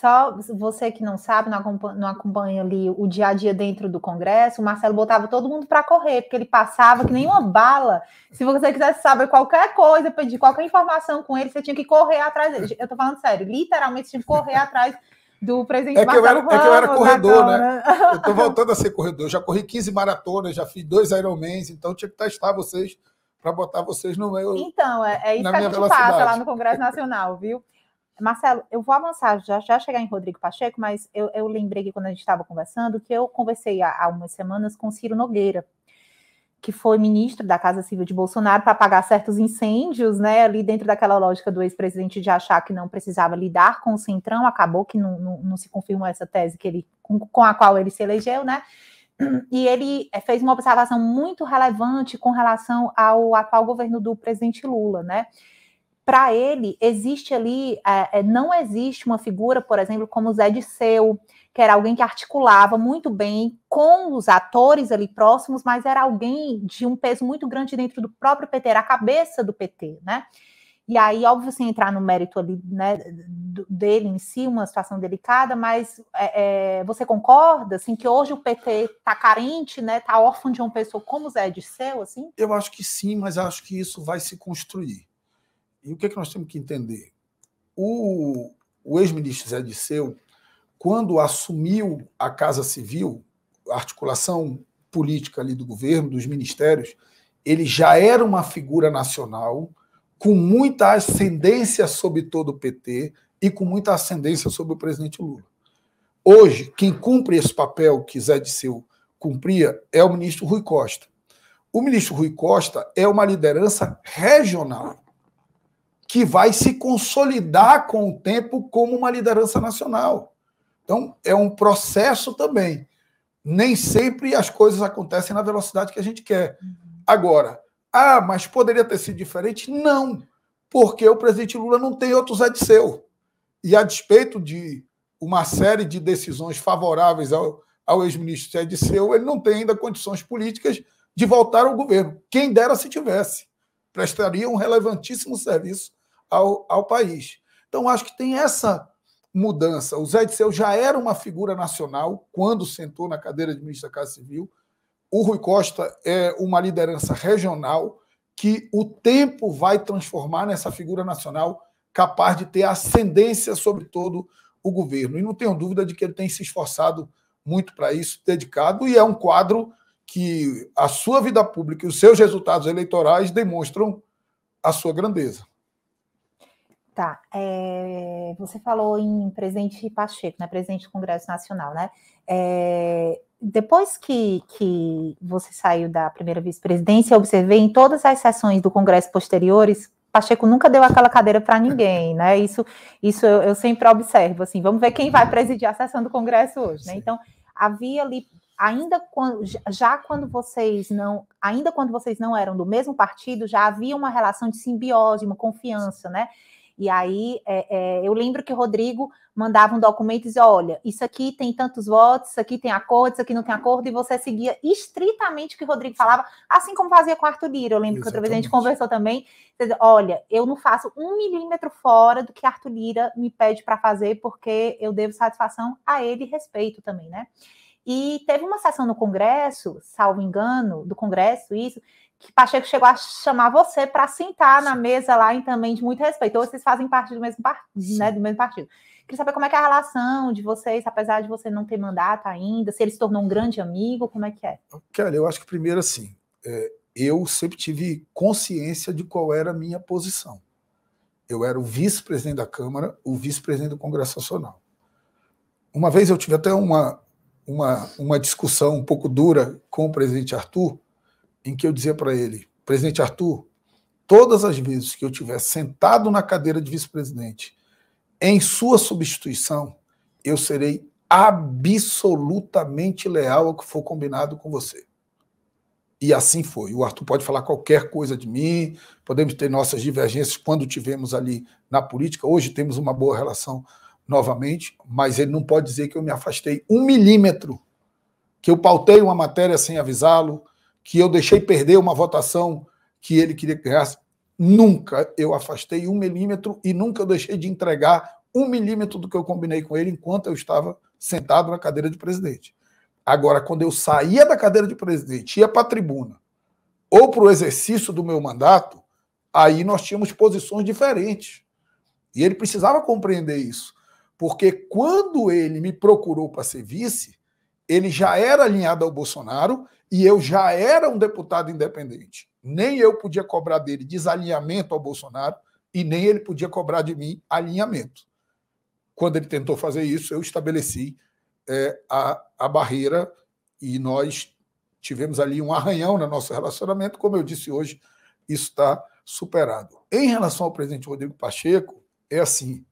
Só você que não sabe, não acompanha, não acompanha, ali o dia a dia dentro do Congresso, o Marcelo botava todo mundo para correr, porque ele passava que nem uma bala. Se você quisesse saber qualquer coisa, pedir qualquer informação com ele, você tinha que correr atrás dele. Eu tô falando sério, literalmente você tinha que correr atrás do presidente é que eu era, Ramos, É que eu era corredor, né? Eu tô voltando a ser corredor. Eu já corri 15 maratonas, já fiz dois Ironmans, então tinha que testar vocês para botar vocês no meu. Então, é, é isso que a gente passa lá no Congresso Nacional, viu? Marcelo, eu vou avançar, já, já chegar em Rodrigo Pacheco, mas eu, eu lembrei que quando a gente estava conversando, que eu conversei há, há umas semanas com Ciro Nogueira, que foi ministro da Casa Civil de Bolsonaro para apagar certos incêndios, né, ali dentro daquela lógica do ex-presidente de achar que não precisava lidar com o Centrão, acabou que não, não, não se confirmou essa tese que ele, com, com, a qual ele se elegeu, né, e ele eh, fez uma observação muito relevante com relação ao atual governo do presidente Lula, né, para ele, existe ali, é, é, não existe uma figura, por exemplo, como Zé Disseu, que era alguém que articulava muito bem com os atores ali próximos, mas era alguém de um peso muito grande dentro do próprio PT, era a cabeça do PT, né? E aí, óbvio, sem entrar no mérito ali, né, dele em si, uma situação delicada, mas é, é, você concorda, assim, que hoje o PT está carente, né, está órfão de uma pessoa como Zé Disseu, assim? Eu acho que sim, mas acho que isso vai se construir. E o que, é que nós temos que entender? O, o ex-ministro Zé Disseu, quando assumiu a Casa Civil, a articulação política ali do governo, dos ministérios, ele já era uma figura nacional com muita ascendência sobre todo o PT e com muita ascendência sobre o presidente Lula. Hoje, quem cumpre esse papel que Zé Disseu cumpria é o ministro Rui Costa. O ministro Rui Costa é uma liderança regional que vai se consolidar com o tempo como uma liderança nacional. Então, é um processo também. Nem sempre as coisas acontecem na velocidade que a gente quer. Agora, ah, mas poderia ter sido diferente? Não, porque o presidente Lula não tem outro Zé de seu. E a despeito de uma série de decisões favoráveis ao, ao ex-ministro Zé ele não tem ainda condições políticas de voltar ao governo. Quem dera se tivesse. Prestaria um relevantíssimo serviço ao, ao país. Então, acho que tem essa mudança. O Zé Disseu já era uma figura nacional quando sentou na cadeira de ministro da Casa Civil. O Rui Costa é uma liderança regional que o tempo vai transformar nessa figura nacional capaz de ter ascendência sobre todo o governo. E não tenho dúvida de que ele tem se esforçado muito para isso, dedicado, e é um quadro que a sua vida pública e os seus resultados eleitorais demonstram a sua grandeza. Tá. É, você falou em presidente Pacheco, né? Presidente do Congresso Nacional, né? É, depois que, que você saiu da primeira vice-presidência, eu observei em todas as sessões do Congresso posteriores, Pacheco nunca deu aquela cadeira para ninguém, né? Isso, isso eu, eu, sempre observo, assim, vamos ver quem vai presidir a sessão do Congresso hoje, né? Então, havia ali, ainda quando, já quando vocês não, ainda quando vocês não eram do mesmo partido, já havia uma relação de simbiose, uma confiança, né? E aí é, é, eu lembro que o Rodrigo mandava um documento e dizia: olha, isso aqui tem tantos votos, isso aqui tem acordo, isso aqui não tem acordo, e você seguia estritamente o que o Rodrigo falava, assim como fazia com o Arthur Lira. Eu lembro Exatamente. que outra vez a gente conversou também. Dizia, olha, eu não faço um milímetro fora do que Arthur Lira me pede para fazer, porque eu devo satisfação a ele e respeito também, né? E teve uma sessão no Congresso, salvo engano, do Congresso, isso, que Pacheco chegou a chamar você para sentar na mesa lá em também de muito respeito. Ou vocês fazem parte do mesmo partido, né? Do mesmo partido. Queria saber como é que é a relação de vocês, apesar de você não ter mandato ainda, se ele se tornou um grande amigo, como é que é? Kelly, eu acho que primeiro assim, é, eu sempre tive consciência de qual era a minha posição. Eu era o vice-presidente da Câmara, o vice-presidente do Congresso Nacional. Uma vez eu tive até uma, uma, uma discussão um pouco dura com o presidente Arthur, em que eu dizia para ele, presidente Arthur, todas as vezes que eu tiver sentado na cadeira de vice-presidente em sua substituição, eu serei absolutamente leal ao que for combinado com você. E assim foi. O Arthur pode falar qualquer coisa de mim, podemos ter nossas divergências quando tivemos ali na política. Hoje temos uma boa relação novamente, mas ele não pode dizer que eu me afastei um milímetro, que eu pautei uma matéria sem avisá-lo, que eu deixei perder uma votação que ele queria que ganhasse. Nunca eu afastei um milímetro e nunca eu deixei de entregar um milímetro do que eu combinei com ele enquanto eu estava sentado na cadeira de presidente. Agora, quando eu saía da cadeira de presidente, ia para a tribuna ou para o exercício do meu mandato, aí nós tínhamos posições diferentes. E ele precisava compreender isso. Porque quando ele me procurou para ser vice, ele já era alinhado ao Bolsonaro e eu já era um deputado independente. Nem eu podia cobrar dele desalinhamento ao Bolsonaro e nem ele podia cobrar de mim alinhamento. Quando ele tentou fazer isso, eu estabeleci é, a, a barreira e nós tivemos ali um arranhão no nosso relacionamento. Como eu disse hoje, isso está superado. Em relação ao presidente Rodrigo Pacheco, é assim: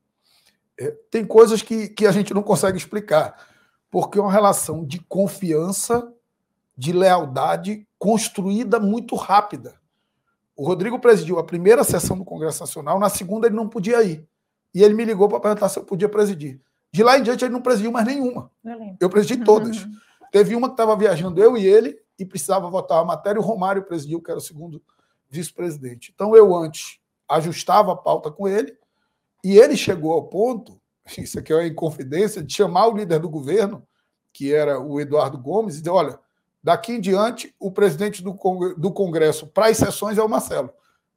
é, tem coisas que, que a gente não consegue explicar, porque é uma relação de confiança de lealdade construída muito rápida. O Rodrigo presidiu a primeira sessão do Congresso Nacional, na segunda ele não podia ir. E ele me ligou para perguntar se eu podia presidir. De lá em diante ele não presidiu mais nenhuma. Eu, eu presidi todas. Uhum. Teve uma que estava viajando eu e ele e precisava votar a matéria, e o Romário presidiu, que era o segundo vice-presidente. Então eu antes ajustava a pauta com ele e ele chegou ao ponto, isso aqui é uma inconfidência, de chamar o líder do governo, que era o Eduardo Gomes, e dizer: olha, Daqui em diante, o presidente do, Congresso para as sessões é o Marcelo.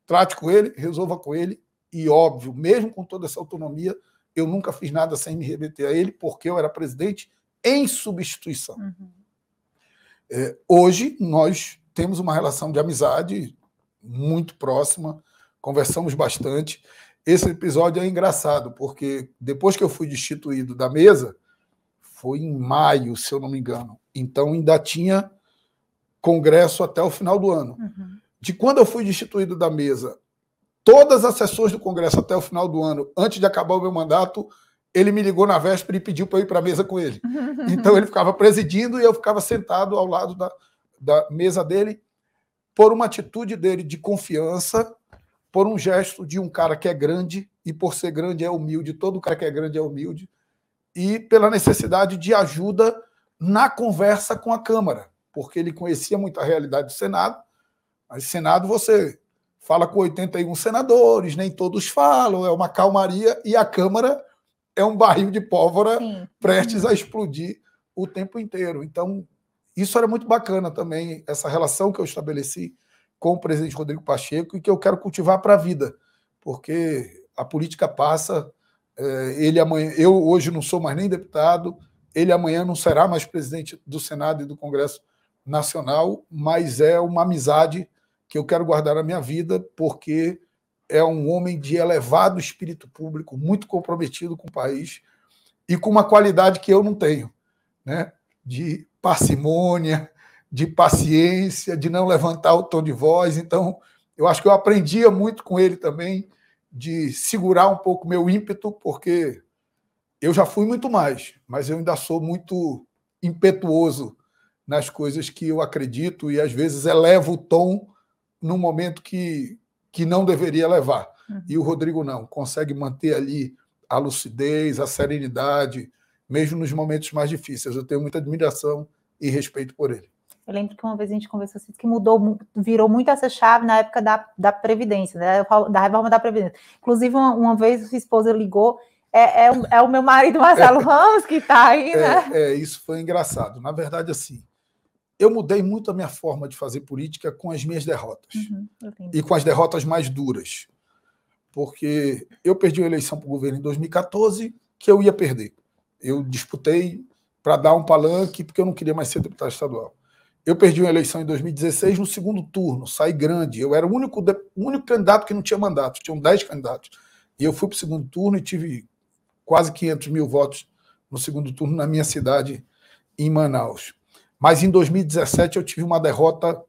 Trate com ele, resolva com ele. E, óbvio, mesmo com toda essa autonomia, eu nunca fiz nada sem me remeter a ele, porque eu era presidente em substituição. Uhum. É, hoje, nós temos uma relação de amizade muito próxima, conversamos bastante. Esse episódio é engraçado, porque depois que eu fui destituído da mesa, foi em maio, se eu não me engano. Então ainda tinha congresso até o final do ano. Uhum. De quando eu fui destituído da mesa, todas as sessões do congresso até o final do ano, antes de acabar o meu mandato, ele me ligou na véspera e pediu para eu ir para a mesa com ele. <laughs> Então ele ficava presidindo e eu ficava sentado ao lado da, da mesa dele, por uma atitude dele de confiança, por um gesto de um cara que é grande, e por ser grande é humilde, todo cara que é grande é humilde e pela necessidade de ajuda na conversa com a Câmara, porque ele conhecia muito a realidade do Senado. Mas Senado você fala com 81 senadores, nem todos falam, é uma calmaria, e a Câmara é um barril de pólvora Sim. prestes a explodir o tempo inteiro. Então, isso era muito bacana também, essa relação que eu estabeleci com o presidente Rodrigo Pacheco e que eu quero cultivar para a vida, porque a política passa é, ele amanhã, eu hoje não sou mais nem deputado, ele amanhã não será mais presidente do Senado e do Congresso Nacional, mas é uma amizade que eu quero guardar na minha vida, porque é um homem de elevado espírito público, muito comprometido com o país e com uma qualidade que eu não tenho, né? de parcimônia, de paciência, de não levantar o tom de voz. Então, eu acho que eu aprendia muito com ele também de segurar um pouco meu ímpeto, porque eu já fui muito mais, mas eu ainda sou muito impetuoso nas coisas que eu acredito e às vezes elevo o tom num momento que, que não deveria levar. Uhum. E o Rodrigo não, consegue manter ali a lucidez, a serenidade, mesmo nos momentos mais difíceis. Eu tenho muita admiração e respeito por ele. Eu lembro que uma vez a gente conversou assim, que mudou, virou muito essa chave na época da, da Previdência, né, da reforma da Previdência. Inclusive, uma, uma vez sua esposa ligou, é, é, é, o meu marido <laughs> Marcelo Ramos que está aí, né? É, é, isso foi engraçado. Na verdade, assim, eu mudei muito a minha forma de fazer política com as minhas derrotas. Uhum, e com as derrotas mais duras. Porque eu perdi uma eleição para o governo em 2014 que eu ia perder. Eu disputei para dar um palanque, porque eu não queria mais ser deputado estadual. Eu perdi uma eleição em 2016 no segundo turno, saí grande. Eu era o único, o único candidato que não tinha mandato, tinham 10 candidatos. E eu fui para o segundo turno e tive quase 500 mil votos no segundo turno na minha cidade, em Manaus. Mas em 2017 eu tive uma derrota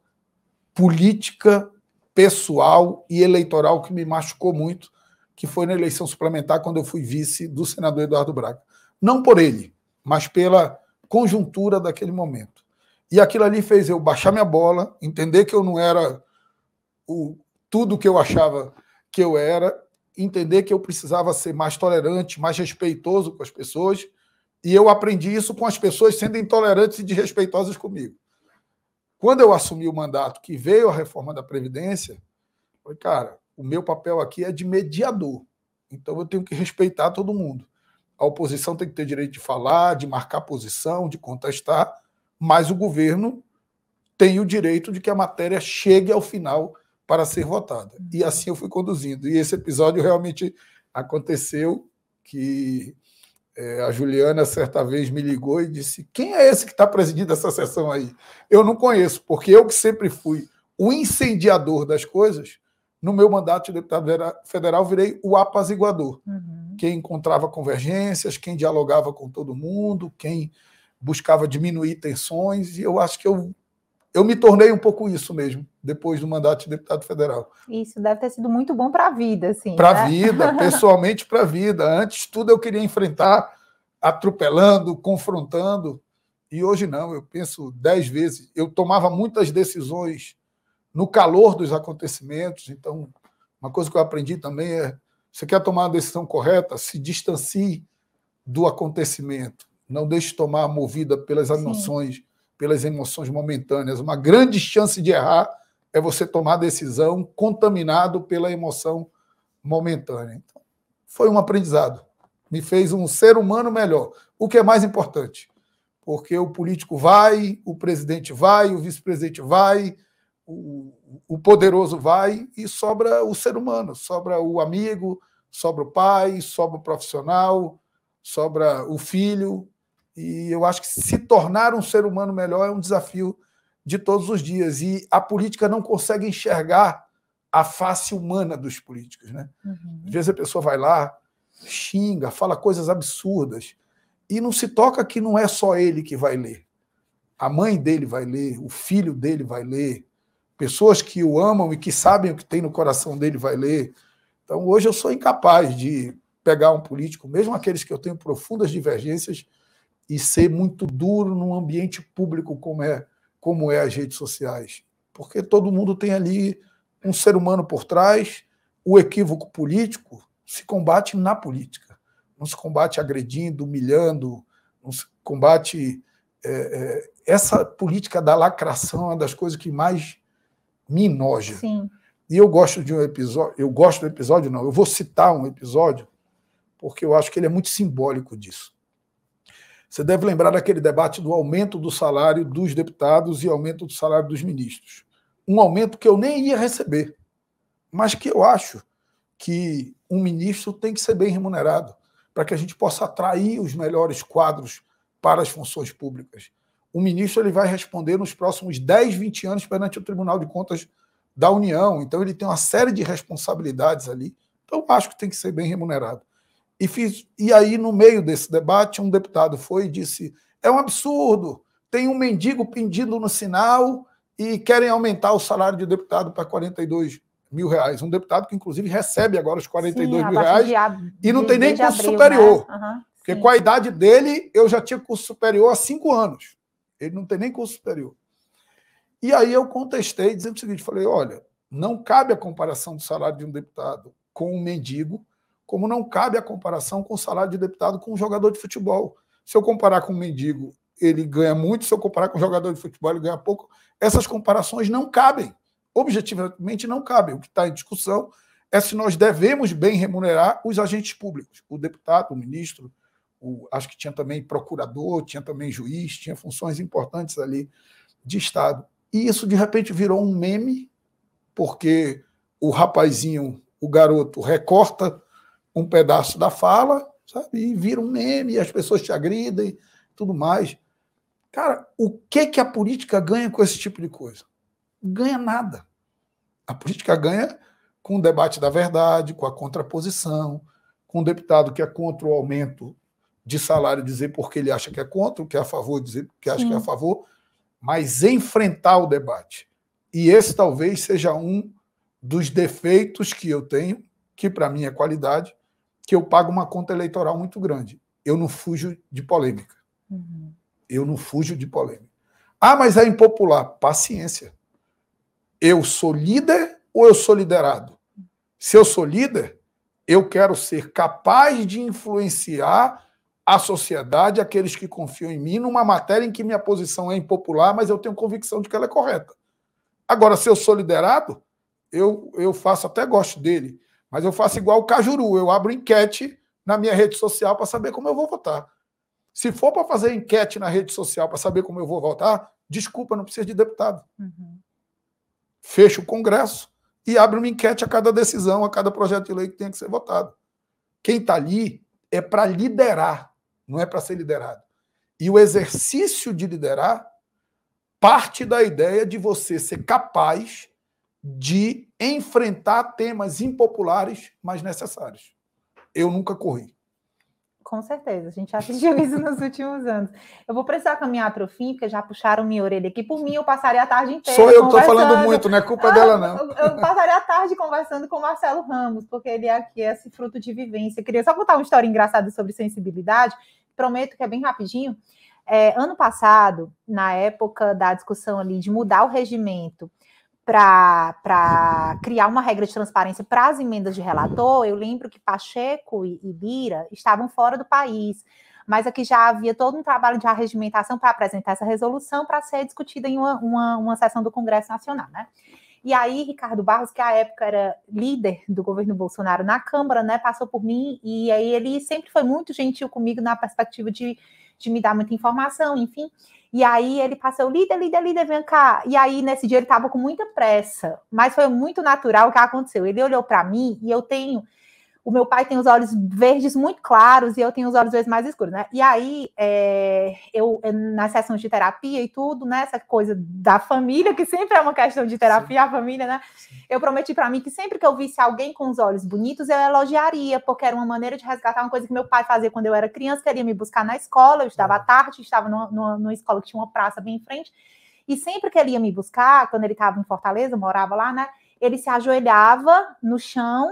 política, pessoal e eleitoral que me machucou muito, que foi na eleição suplementar, quando eu fui vice do senador Eduardo Braga. Não por ele, mas pela conjuntura daquele momento. E aquilo ali fez eu baixar minha bola, entender que eu não era o, tudo que eu achava que eu era, entender que eu precisava ser mais tolerante, mais respeitoso com as pessoas e eu aprendi isso com as pessoas sendo intolerantes e desrespeitosas comigo. Quando eu assumi o mandato que veio a reforma da Previdência, falei, cara, o meu papel aqui é de mediador. Então eu tenho que respeitar todo mundo. A oposição tem que ter direito de falar, de marcar posição, de contestar, mas o governo tem o direito de que a matéria chegue ao final para ser votada. E assim eu fui conduzindo. E esse episódio realmente aconteceu que é, a Juliana, certa vez, me ligou e disse: Quem é esse que está presidindo essa sessão aí? Eu não conheço, porque eu que sempre fui o incendiador das coisas, no meu mandato de deputado federal, virei o apaziguador. Uhum. Quem encontrava convergências, quem dialogava com todo mundo, quem buscava diminuir tensões, e eu acho que eu, eu me tornei um pouco isso mesmo, depois do mandato de deputado federal. Isso deve ter sido muito bom para a vida, assim. Para a né? vida, <laughs> pessoalmente para a vida. Antes, tudo eu queria enfrentar atropelando, confrontando. E hoje não, eu penso dez vezes. Eu tomava muitas decisões no calor dos acontecimentos. Então, uma coisa que eu aprendi também é: você quer tomar a decisão correta, se distancie do acontecimento. Não deixe tomar movida pelas emoções, Sim. pelas emoções momentâneas. Uma grande chance de errar é você tomar decisão contaminado pela emoção momentânea. Então, foi um aprendizado. Me fez um ser humano melhor. O que é mais importante? Porque o político vai, o presidente vai, o vice-presidente vai, o, o poderoso vai e sobra o ser humano, sobra o amigo, sobra o pai, sobra o profissional, sobra o filho. E eu acho que se tornar um ser humano melhor é um desafio de todos os dias. E a política não consegue enxergar a face humana dos políticos. Né? Uhum. Às vezes a pessoa vai lá, xinga, fala coisas absurdas, e não se toca que não é só ele que vai ler. A mãe dele vai ler, o filho dele vai ler, pessoas que o amam e que sabem o que tem no coração dele vai ler. Então, hoje eu sou incapaz de pegar um político, mesmo aqueles que eu tenho profundas divergências, e ser muito duro num ambiente público como é como é as redes sociais, porque todo mundo tem ali um ser humano por trás. O equívoco político se combate na política, não se combate agredindo, humilhando, não se combate é, é, essa política da lacração é uma das coisas que mais me enoja. Sim. E eu gosto de um episódio, eu gosto do episódio, não, eu vou citar um episódio, porque eu acho que ele é muito simbólico disso. Você deve lembrar daquele debate do aumento do salário dos deputados e aumento do salário dos ministros. Um aumento que eu nem ia receber, mas que eu acho que um ministro tem que ser bem remunerado para que a gente possa atrair os melhores quadros para as funções públicas. O ministro ele vai responder nos próximos 10, 20 anos perante o Tribunal de Contas da União, então ele tem uma série de responsabilidades ali. Então, acho que tem que ser bem remunerado. E, fiz, e aí, no meio desse debate, um deputado foi e disse: é um absurdo, tem um mendigo pedindo no sinal e querem aumentar o salário de deputado para 42 mil reais. Um deputado que, inclusive, recebe agora os 42 Sim, mil reais e não tem nem curso abril, superior. Né? Uhum, porque com a idade dele, eu já tinha curso superior há cinco anos. Ele não tem nem curso superior. E aí eu contestei, dizendo o seguinte: falei, olha, não cabe a comparação do salário de um deputado com um mendigo, como não cabe a comparação com o salário de deputado com um jogador de futebol. Se eu comparar com um mendigo, ele ganha muito, se eu comparar com um jogador de futebol, ele ganha pouco. Essas comparações não cabem. Objetivamente não cabem. O que está em discussão é se nós devemos bem remunerar os agentes públicos, o deputado, o ministro, o, acho que tinha também procurador, tinha também juiz, tinha funções importantes ali de Estado. E isso, de repente, virou um meme, porque o rapazinho, o garoto, recorta um pedaço da fala, sabe? E vira um meme, e as pessoas te agridem, tudo mais. Cara, o que, que a política ganha com esse tipo de coisa? Ganha nada. A política ganha com o debate da verdade, com a contraposição, com o deputado que é contra o aumento de salário dizer porque ele acha que é contra, o que é a favor dizer que acha que é a favor mas enfrentar o debate. E esse talvez seja um dos defeitos que eu tenho, que para mim é qualidade, que eu pago uma conta eleitoral muito grande. Eu não fujo de polêmica. Uhum. Eu não fujo de polêmica. Ah, mas é impopular. Paciência. Eu sou líder ou eu sou liderado? Se eu sou líder, eu quero ser capaz de influenciar a sociedade, aqueles que confiam em mim, numa matéria em que minha posição é impopular, mas eu tenho convicção de que ela é correta. Agora, se eu sou liderado, eu, eu faço, até gosto dele, mas eu faço igual o Cajuru, eu abro enquete na minha rede social para saber como eu vou votar. Se for para fazer enquete na rede social para saber como eu vou votar, desculpa, não precisa de deputado. Uhum. Fecha o Congresso e abre uma enquete a cada decisão, a cada projeto de lei que tenha que ser votado. Quem está ali é para liderar, não é para ser liderado. E o exercício de liderar parte da ideia de você ser capaz de enfrentar temas impopulares, mas necessários. Eu nunca corri. Com certeza, a gente já assistiu isso nos últimos anos. Eu vou precisar caminhar para o fim, porque já puxaram minha orelha aqui. Por mim, eu passaria a tarde inteira. Sou eu que estou falando muito, não é culpa ah, dela, não. Eu, eu, passaria a tarde conversando com o Marcelo Ramos, porque ele é aqui esse fruto de vivência. Eu queria só contar uma história engraçada sobre sensibilidade, prometo que é bem rapidinho. É, ano passado, na época da discussão ali de mudar o regimento para criar uma regra de transparência para as emendas de relator, eu lembro que Pacheco e, e Bira estavam fora do país, mas aqui já havia todo um trabalho de arregimentação para apresentar essa resolução para ser discutida em uma, uma, uma sessão do Congresso Nacional, né? E aí, Ricardo Barros, que à época era líder do governo Bolsonaro na Câmara, né, passou por mim, e aí ele sempre foi muito gentil comigo na perspectiva de, de me dar muita informação, enfim. E aí ele passou, líder, líder, líder, vem cá. E aí, nesse dia, ele estava com muita pressa, mas foi muito natural o que aconteceu. Ele olhou para mim e eu tenho o meu pai tem os olhos verdes muito claros e eu tenho os olhos verdes mais escuros, né? E aí, é, eu, na sessão de terapia e tudo, né? Essa coisa da família, que sempre é uma questão de terapia, Sim. a família, né? Sim. Eu prometi para mim que sempre que eu visse alguém com os olhos bonitos, eu elogiaria, porque era uma maneira de resgatar uma coisa que meu pai fazia quando eu era criança, queria me buscar na escola, eu estava à tarde, estava numa, numa, numa escola que tinha uma praça bem em frente, e sempre que ele ia me buscar, quando ele estava em Fortaleza, morava lá, né? Ele se ajoelhava no chão,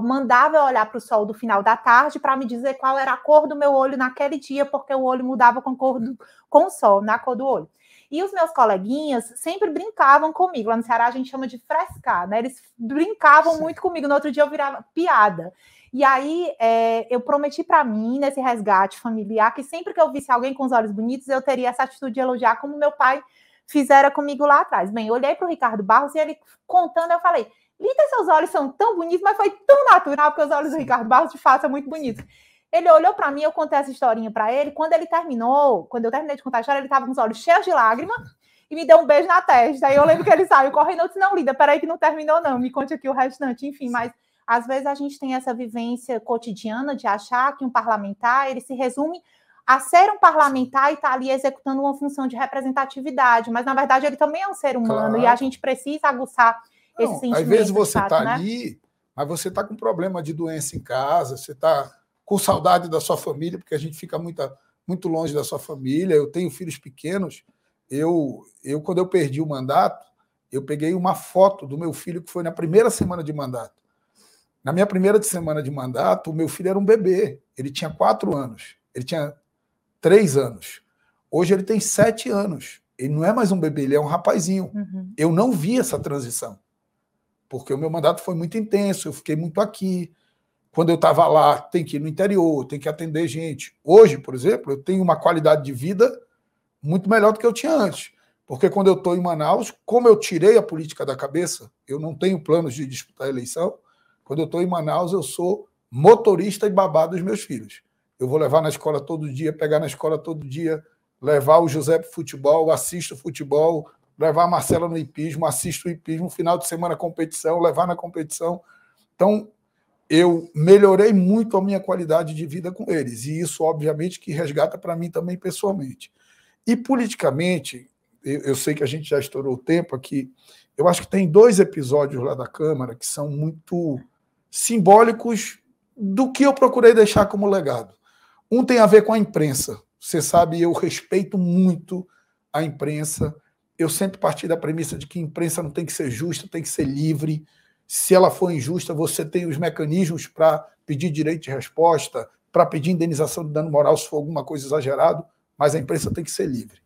mandava eu olhar para o sol do final da tarde para me dizer qual era a cor do meu olho naquele dia, porque o olho mudava com, cor do, com o sol, na cor do olho. E os meus coleguinhas sempre brincavam comigo. Lá no Ceará a gente chama de frescar, né? Eles brincavam Sim. muito comigo. No outro dia eu virava piada. E aí é, eu prometi para mim, nesse resgate familiar, que sempre que eu visse alguém com os olhos bonitos, eu teria essa atitude de elogiar, como meu pai fizera comigo lá atrás. Bem, eu olhei para o Ricardo Barros e ele contando, eu falei: Lita, seus olhos são tão bonitos, mas foi tão natural, porque os olhos do Ricardo Barros, de fato, são muito bonitos. Ele olhou para mim, eu contei essa historinha para ele. Quando ele terminou, quando eu terminei de contar a história, ele estava com os olhos cheios de lágrimas e me deu um beijo na testa. Aí eu lembro que ele saiu correndo. Eu disse: Não, Lida, peraí que não terminou, não. Me conte aqui o restante. Enfim, mas às vezes a gente tem essa vivência cotidiana de achar que um parlamentar ele se resume a ser um parlamentar e estar tá ali executando uma função de representatividade, mas na verdade ele também é um ser humano claro. e a gente precisa aguçar Esse Às vezes você está né? ali, mas você está com problema de doença em casa, você está com saudade da sua família, porque a gente fica muito, muito longe da sua família. Eu tenho filhos pequenos. Eu, eu, quando eu perdi o mandato, eu peguei uma foto do meu filho que foi na primeira semana de mandato. Na minha primeira semana de mandato, o meu filho era um bebê. Ele tinha quatro anos. Ele tinha três anos. Hoje ele tem sete anos. Ele não é mais um bebê, ele é um rapazinho. Uhum. Eu não vi essa transição. Porque o meu mandato foi muito intenso, eu fiquei muito aqui. Quando eu estava lá, tem que ir no interior, tem que atender gente. Hoje, por exemplo, eu tenho uma qualidade de vida muito melhor do que eu tinha antes. Porque quando eu estou em Manaus, como eu tirei a política da cabeça, eu não tenho planos de disputar a eleição. Quando eu estou em Manaus, eu sou motorista e babá dos meus filhos. Eu vou levar na escola todo dia, pegar na escola todo dia, levar o José para futebol, assisto futebol, levar a Marcela no hipismo, assisto o hipismo, final de semana competição, levar na competição. Então, eu melhorei muito a minha qualidade de vida com eles. E isso, obviamente, que resgata para mim também pessoalmente. E politicamente, eu, eu, sei que a gente já estourou o tempo aqui, eu acho que tem dois episódios lá da Câmara que são muito simbólicos do que eu procurei deixar como legado. Um tem a ver com a imprensa. Você sabe, eu respeito muito a imprensa. Eu sempre parti da premissa de que a imprensa não tem que ser justa, tem que ser livre. Se ela for injusta, você tem os mecanismos para pedir direito de resposta, para pedir indenização de dano moral se for alguma coisa exagerado, mas a imprensa tem que ser livre.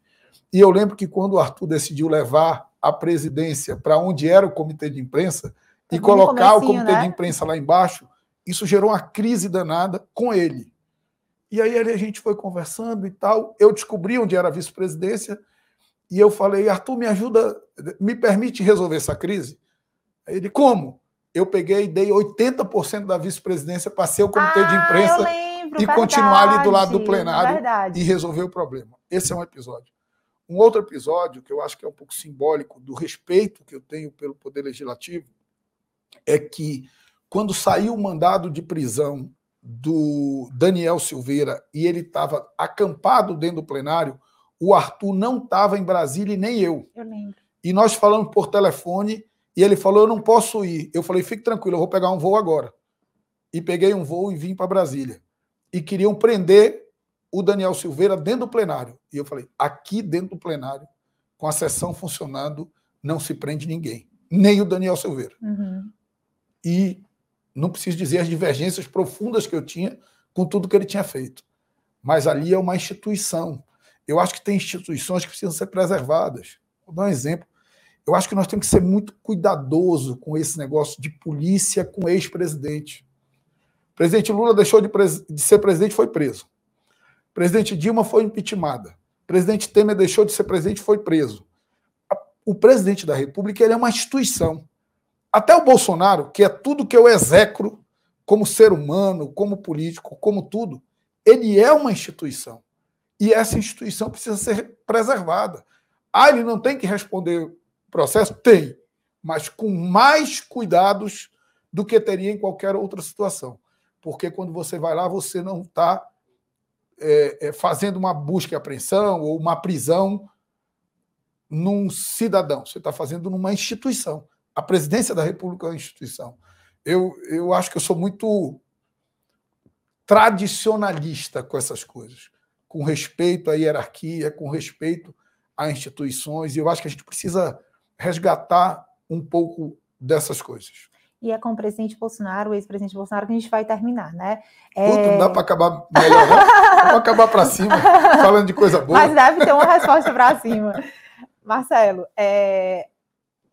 E eu lembro que quando o Arthur decidiu levar a presidência para onde era o comitê de imprensa e colocar o comitê né? de imprensa lá embaixo, isso gerou uma crise danada com ele. E aí a gente foi conversando e tal. Eu descobri onde era a vice-presidência e eu falei, Arthur, me ajuda, me permite resolver essa crise? Aí ele, como? Eu peguei e dei 80% da vice-presidência, passei o comitê ah, de imprensa lembro, e verdade, continuar ali do lado do plenário verdade. e resolver o problema. Esse é um episódio. Um outro episódio que eu acho que é um pouco simbólico do respeito que eu tenho pelo Poder Legislativo é que, quando saiu o mandado de prisão do Daniel Silveira e ele estava acampado dentro do plenário, o Arthur não estava em Brasília e nem eu. Eu lembro. E nós falamos por telefone e ele falou: Eu não posso ir. Eu falei: Fique tranquilo, eu vou pegar um voo agora. E peguei um voo e vim para Brasília. E queriam prender o Daniel Silveira dentro do plenário. E eu falei: Aqui dentro do plenário, com a sessão funcionando, não se prende ninguém, nem o Daniel Silveira. Uhum. E não preciso dizer as divergências profundas que eu tinha com tudo que ele tinha feito. Mas ali é uma instituição. Eu acho que tem instituições que precisam ser preservadas. Vou dar um exemplo. Eu acho que nós temos que ser muito cuidadoso com esse negócio de polícia com ex-presidente. Presidente Lula deixou de, de ser presidente foi preso. Presidente Dilma foi impeachmentada. Presidente Temer deixou de ser presidente foi preso. O presidente da República ele é uma instituição. Até o Bolsonaro, que é tudo que eu execro como ser humano, como político, como tudo, ele é uma instituição. E essa instituição precisa ser preservada. Ah, ele não tem que responder processo? Tem, mas com mais cuidados do que teria em qualquer outra situação. Porque quando você vai lá, você não está é, é, fazendo uma busca e apreensão ou uma prisão num cidadão, você está fazendo numa instituição. A presidência da República é uma instituição. Eu, eu acho que eu sou muito tradicionalista com essas coisas, com respeito à hierarquia, com respeito a instituições, e eu acho que a gente precisa resgatar um pouco dessas coisas. E é com o presidente Bolsonaro, o ex-presidente Bolsonaro, que a gente vai terminar, né? É... Puta, não dá para acabar melhor, não? Dá para acabar para cima, <laughs> falando de coisa boa. Mas deve ter uma resposta para cima. Marcelo, é,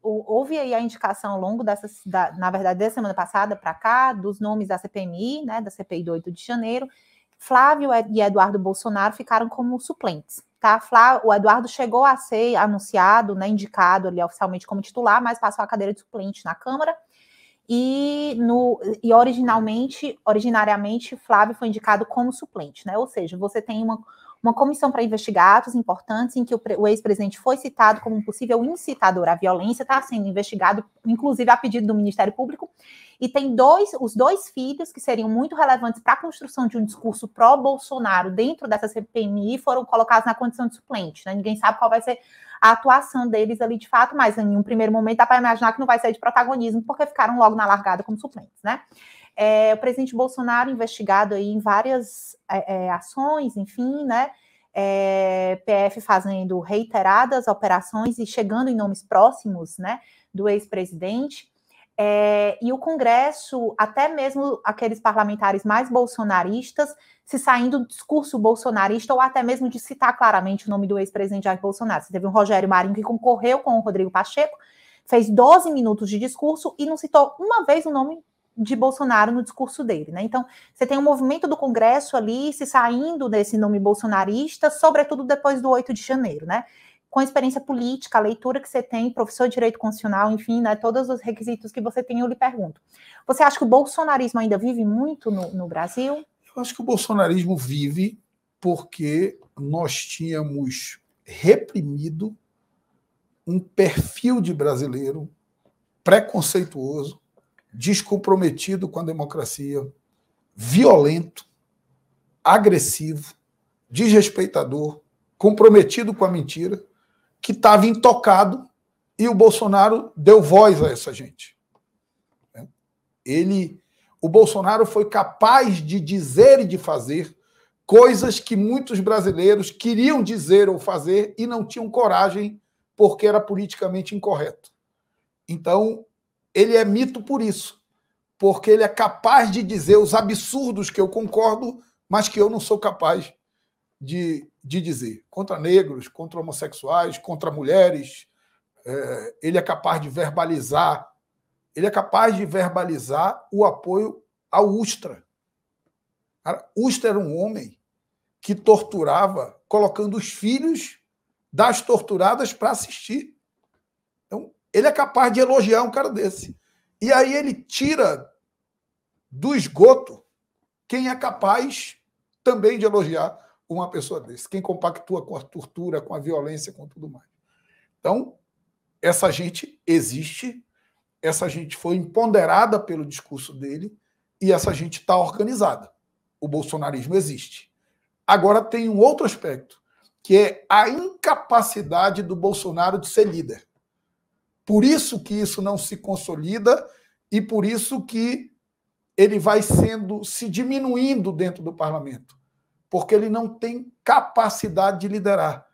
houve aí a indicação ao longo dessa, da, na verdade, da semana passada para cá, dos nomes da CPMI, né, da CPI do 8 de janeiro. Flávio e Eduardo Bolsonaro ficaram como suplentes, tá? O Eduardo chegou a ser anunciado, né, indicado ali oficialmente como titular, mas passou a cadeira de suplente na Câmara. E, no, e originalmente, originariamente, Flávio foi indicado como suplente, né? Ou seja, você tem uma, uma comissão para investigar atos importantes em que o, o ex-presidente foi citado como um possível incitador à violência, está sendo investigado, inclusive a pedido do Ministério Público, e tem dois, os dois filhos que seriam muito relevantes para a construção de um discurso pró-Bolsonaro dentro dessa CPMI foram colocados na condição de suplente. Né? Ninguém sabe qual vai ser a atuação deles ali de fato, mas em um primeiro momento dá para imaginar que não vai ser de protagonismo, porque ficaram logo na largada como suplentes, né? É, o presidente Bolsonaro investigado aí em várias é, é, ações, enfim, né? É, PF fazendo reiteradas operações e chegando em nomes próximos, né, do ex-presidente. É, e o Congresso, até mesmo aqueles parlamentares mais bolsonaristas, se saindo do discurso bolsonarista ou até mesmo de citar claramente o nome do ex-presidente Jair Bolsonaro. Você teve um Rogério Marinho que concorreu com o Rodrigo Pacheco, fez 12 minutos de discurso e não citou uma vez o nome de Bolsonaro no discurso dele, né? Então, você tem um movimento do Congresso ali se saindo desse nome bolsonarista, sobretudo depois do 8 de janeiro, né? Com a experiência política, a leitura que você tem, professor de direito constitucional, enfim, né? Todos os requisitos que você tem, eu lhe pergunto. Você acha que o bolsonarismo ainda vive muito no, no Brasil? Eu acho que o bolsonarismo vive porque nós tínhamos reprimido um perfil de brasileiro preconceituoso, descomprometido com a democracia, violento, agressivo, desrespeitador, comprometido com a mentira, que estava intocado e o Bolsonaro deu voz a essa gente. Ele, o Bolsonaro foi capaz de dizer e de fazer coisas que muitos brasileiros queriam dizer ou fazer e não tinham coragem porque era politicamente incorreto. Então, ele é mito por isso, porque ele é capaz de dizer os absurdos que eu concordo, mas que eu não sou capaz de, de dizer. Contra negros, contra homossexuais, contra mulheres. É, ele é capaz de verbalizar. Ele é capaz de verbalizar o apoio ao Ustra. Ustra era um homem que torturava colocando os filhos das torturadas para assistir. Ele é capaz de elogiar um cara desse. E aí ele tira do esgoto quem é capaz também de elogiar uma pessoa desse, quem compactua com a tortura, com a violência, com tudo mais. Então, essa gente existe, essa gente foi empoderada pelo discurso dele e essa gente está organizada. O bolsonarismo existe. Agora tem um outro aspecto, que é a incapacidade do Bolsonaro de ser líder. Por isso que isso não se consolida e por isso que ele vai sendo se diminuindo dentro do parlamento, porque ele não tem capacidade de liderar.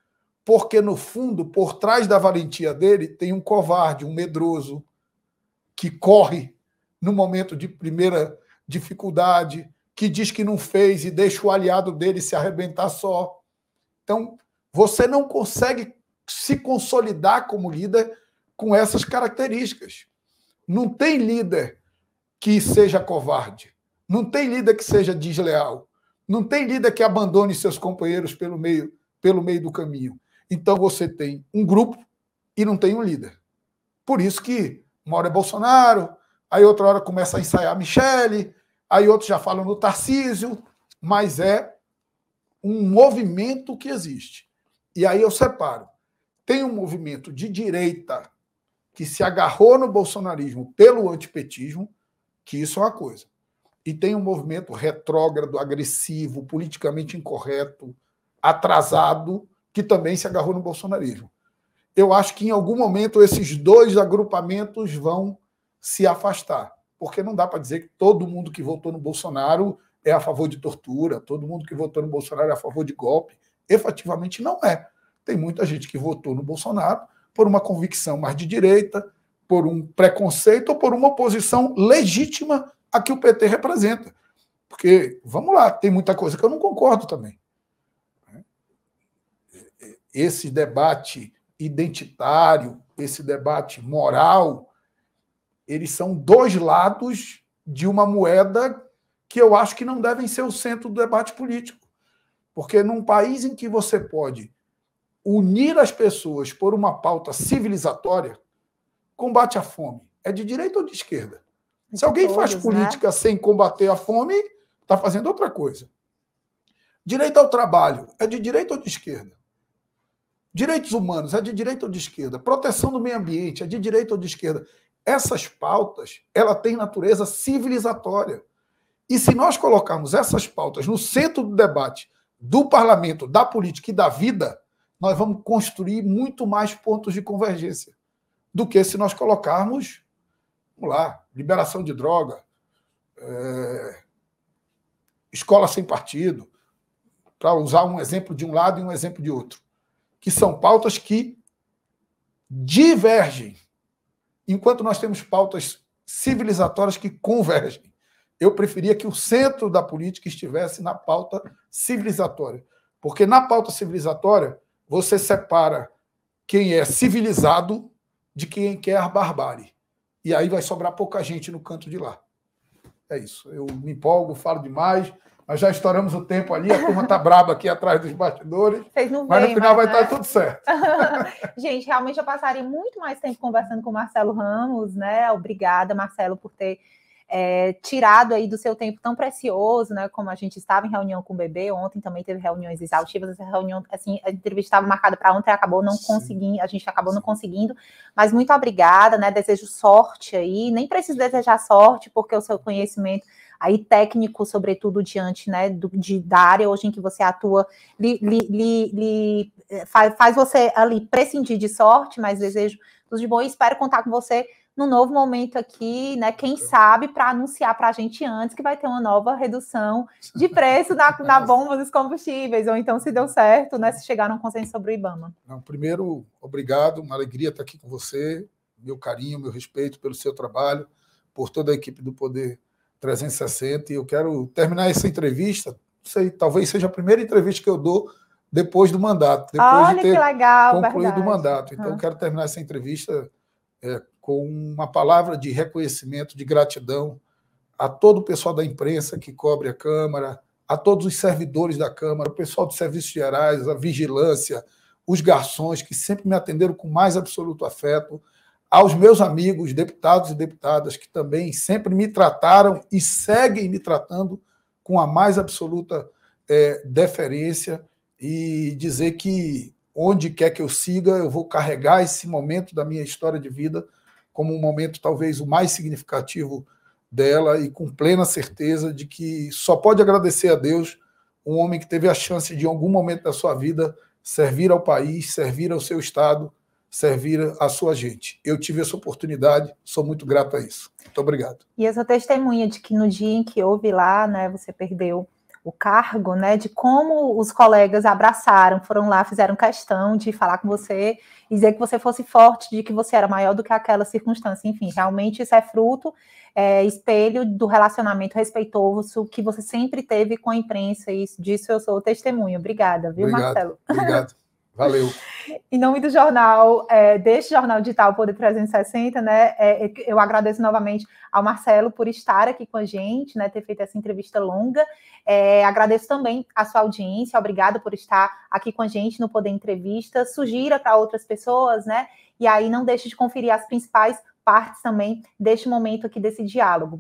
Porque no fundo, por trás da valentia dele, tem um covarde, um medroso que corre no momento de primeira dificuldade, que diz que não fez e deixa o aliado dele se arrebentar só. Então, você não consegue se consolidar como líder com essas características. Não tem líder que seja covarde. Não tem líder que seja desleal. Não tem líder que abandone seus companheiros pelo meio, pelo meio do caminho. Então você tem um grupo e não tem um líder. Por isso que uma hora é Bolsonaro, aí outra hora começa a ensaiar Michele, aí outros já falam no Tarcísio, mas é um movimento que existe. E aí eu separo. Tem um movimento de direita que se agarrou no bolsonarismo pelo antipetismo, que isso é uma coisa. E tem um movimento retrógrado, agressivo, politicamente incorreto, atrasado, que também se agarrou no bolsonarismo. Eu acho que em algum momento esses dois agrupamentos vão se afastar, porque não dá para dizer que todo mundo que votou no Bolsonaro é a favor de tortura, todo mundo que votou no Bolsonaro é a favor de golpe. Efetivamente não é. Tem muita gente que votou no Bolsonaro por uma convicção mais de direita, por um preconceito ou por uma oposição legítima a que o PT representa. Porque, vamos lá, tem muita coisa que eu não concordo também. Esse debate identitário, esse debate moral, eles são dois lados de uma moeda que eu acho que não devem ser o centro do debate político. Porque num país em que você pode unir as pessoas por uma pauta civilizatória, combate à fome, é de direita ou de esquerda? Se alguém todos, faz né? política né? sem combater a fome, está fazendo outra coisa. Direito ao trabalho é de direita ou de esquerda? Direitos humanos é de direita ou de esquerda? Proteção do meio ambiente é de direita ou de esquerda? essas pautas, ela tem natureza civilizatória. E se nós colocarmos essas pautas no centro do debate do parlamento, da política e da vida, nós vamos construir muito mais pontos de convergência do que se nós colocarmos, vamos lá, liberação de droga, é, escola sem partido, para usar um exemplo de um lado e um exemplo de outro, que são pautas que divergem, enquanto nós temos pautas civilizatórias que convergem. Eu preferia que o centro da política estivesse na pauta civilizatória, porque na pauta civilizatória você separa quem é civilizado de quem quer a barbárie. E aí vai sobrar pouca gente no canto de lá. É isso. Eu me empolgo, falo demais. Nós já estouramos o tempo ali, a turma está braba aqui atrás dos bastidores. Vocês não mas no final vai estar né? tá tudo certo. <laughs> Gente, realmente eu passaria muito mais tempo conversando com o Marcelo Ramos, né? Obrigada, Marcelo, por ter é, tirado aí do seu tempo tão precioso, né? Como a gente estava em reunião com o bebê, ontem também teve reuniões exaustivas, essa reunião, assim, a entrevista estava marcada para ontem, acabou não conseguindo, a gente acabou não conseguindo, mas muito obrigada, né? Desejo sorte aí, nem preciso desejar sorte, porque o seu conhecimento aí técnico, sobretudo diante né, do, de, da área hoje em que você atua, lhe, lhe, lhe faz, faz, você ali prescindir de sorte, mas desejo tudo de bom e espero contar com você no novo momento aqui, né? Quem sabe para anunciar para a gente antes que vai ter uma nova redução de preço na, na bomba dos combustíveis, ou então se deu certo, né? Se chegar num consenso sobre o IBAMA. Não, primeiro, obrigado, uma alegria estar aqui com você, meu carinho, meu respeito pelo seu trabalho, por toda a equipe do Poder 360. E eu quero terminar essa entrevista, sei, talvez seja a primeira entrevista que eu dou depois do mandato, depois Olha de ter legal, concluído verdade. o mandato. Então, eu quero terminar essa entrevista é, com uma palavra de reconhecimento, de gratidão a todo o pessoal da imprensa que cobre a Câmara, a todos os servidores da Câmara, o pessoal dos serviços gerais, a vigilância, os garçons que sempre me atenderam com mais absoluto afeto, aos meus amigos, deputados e deputadas, que também sempre me trataram e seguem me tratando com a mais absoluta é, deferência, e dizer que onde quer que eu siga, eu vou carregar esse momento da minha história de vida como um momento talvez o mais significativo dela e com plena certeza de que só pode agradecer a Deus um homem que teve a chance de, em algum momento da sua vida, servir ao país, servir ao seu Estado, servir à sua gente. Eu tive essa oportunidade, sou muito grato a isso. Muito obrigado. E essa testemunha de que no dia em que houve lá, né, você perdeu o cargo, né, de como os colegas abraçaram, foram lá, fizeram questão de falar com você e dizer que você fosse forte, de que você era maior do que aquela circunstância. Enfim, realmente isso é fruto, é, espelho do relacionamento respeitoso que você sempre teve com a imprensa, e disso eu sou testemunho. Obrigada, viu, obrigado, Marcelo? Obrigado. <laughs> Valeu. em nome do jornal, é, deste jornal digital Poder 360, né? É, eu agradeço novamente ao Marcelo por estar aqui com a gente, né? Ter feito essa entrevista longa. É, agradeço também a sua audiência, obrigada por estar aqui com a gente no Poder Entrevista. Sugira para outras pessoas, né? E aí não deixe de conferir as principais partes também deste momento aqui desse diálogo.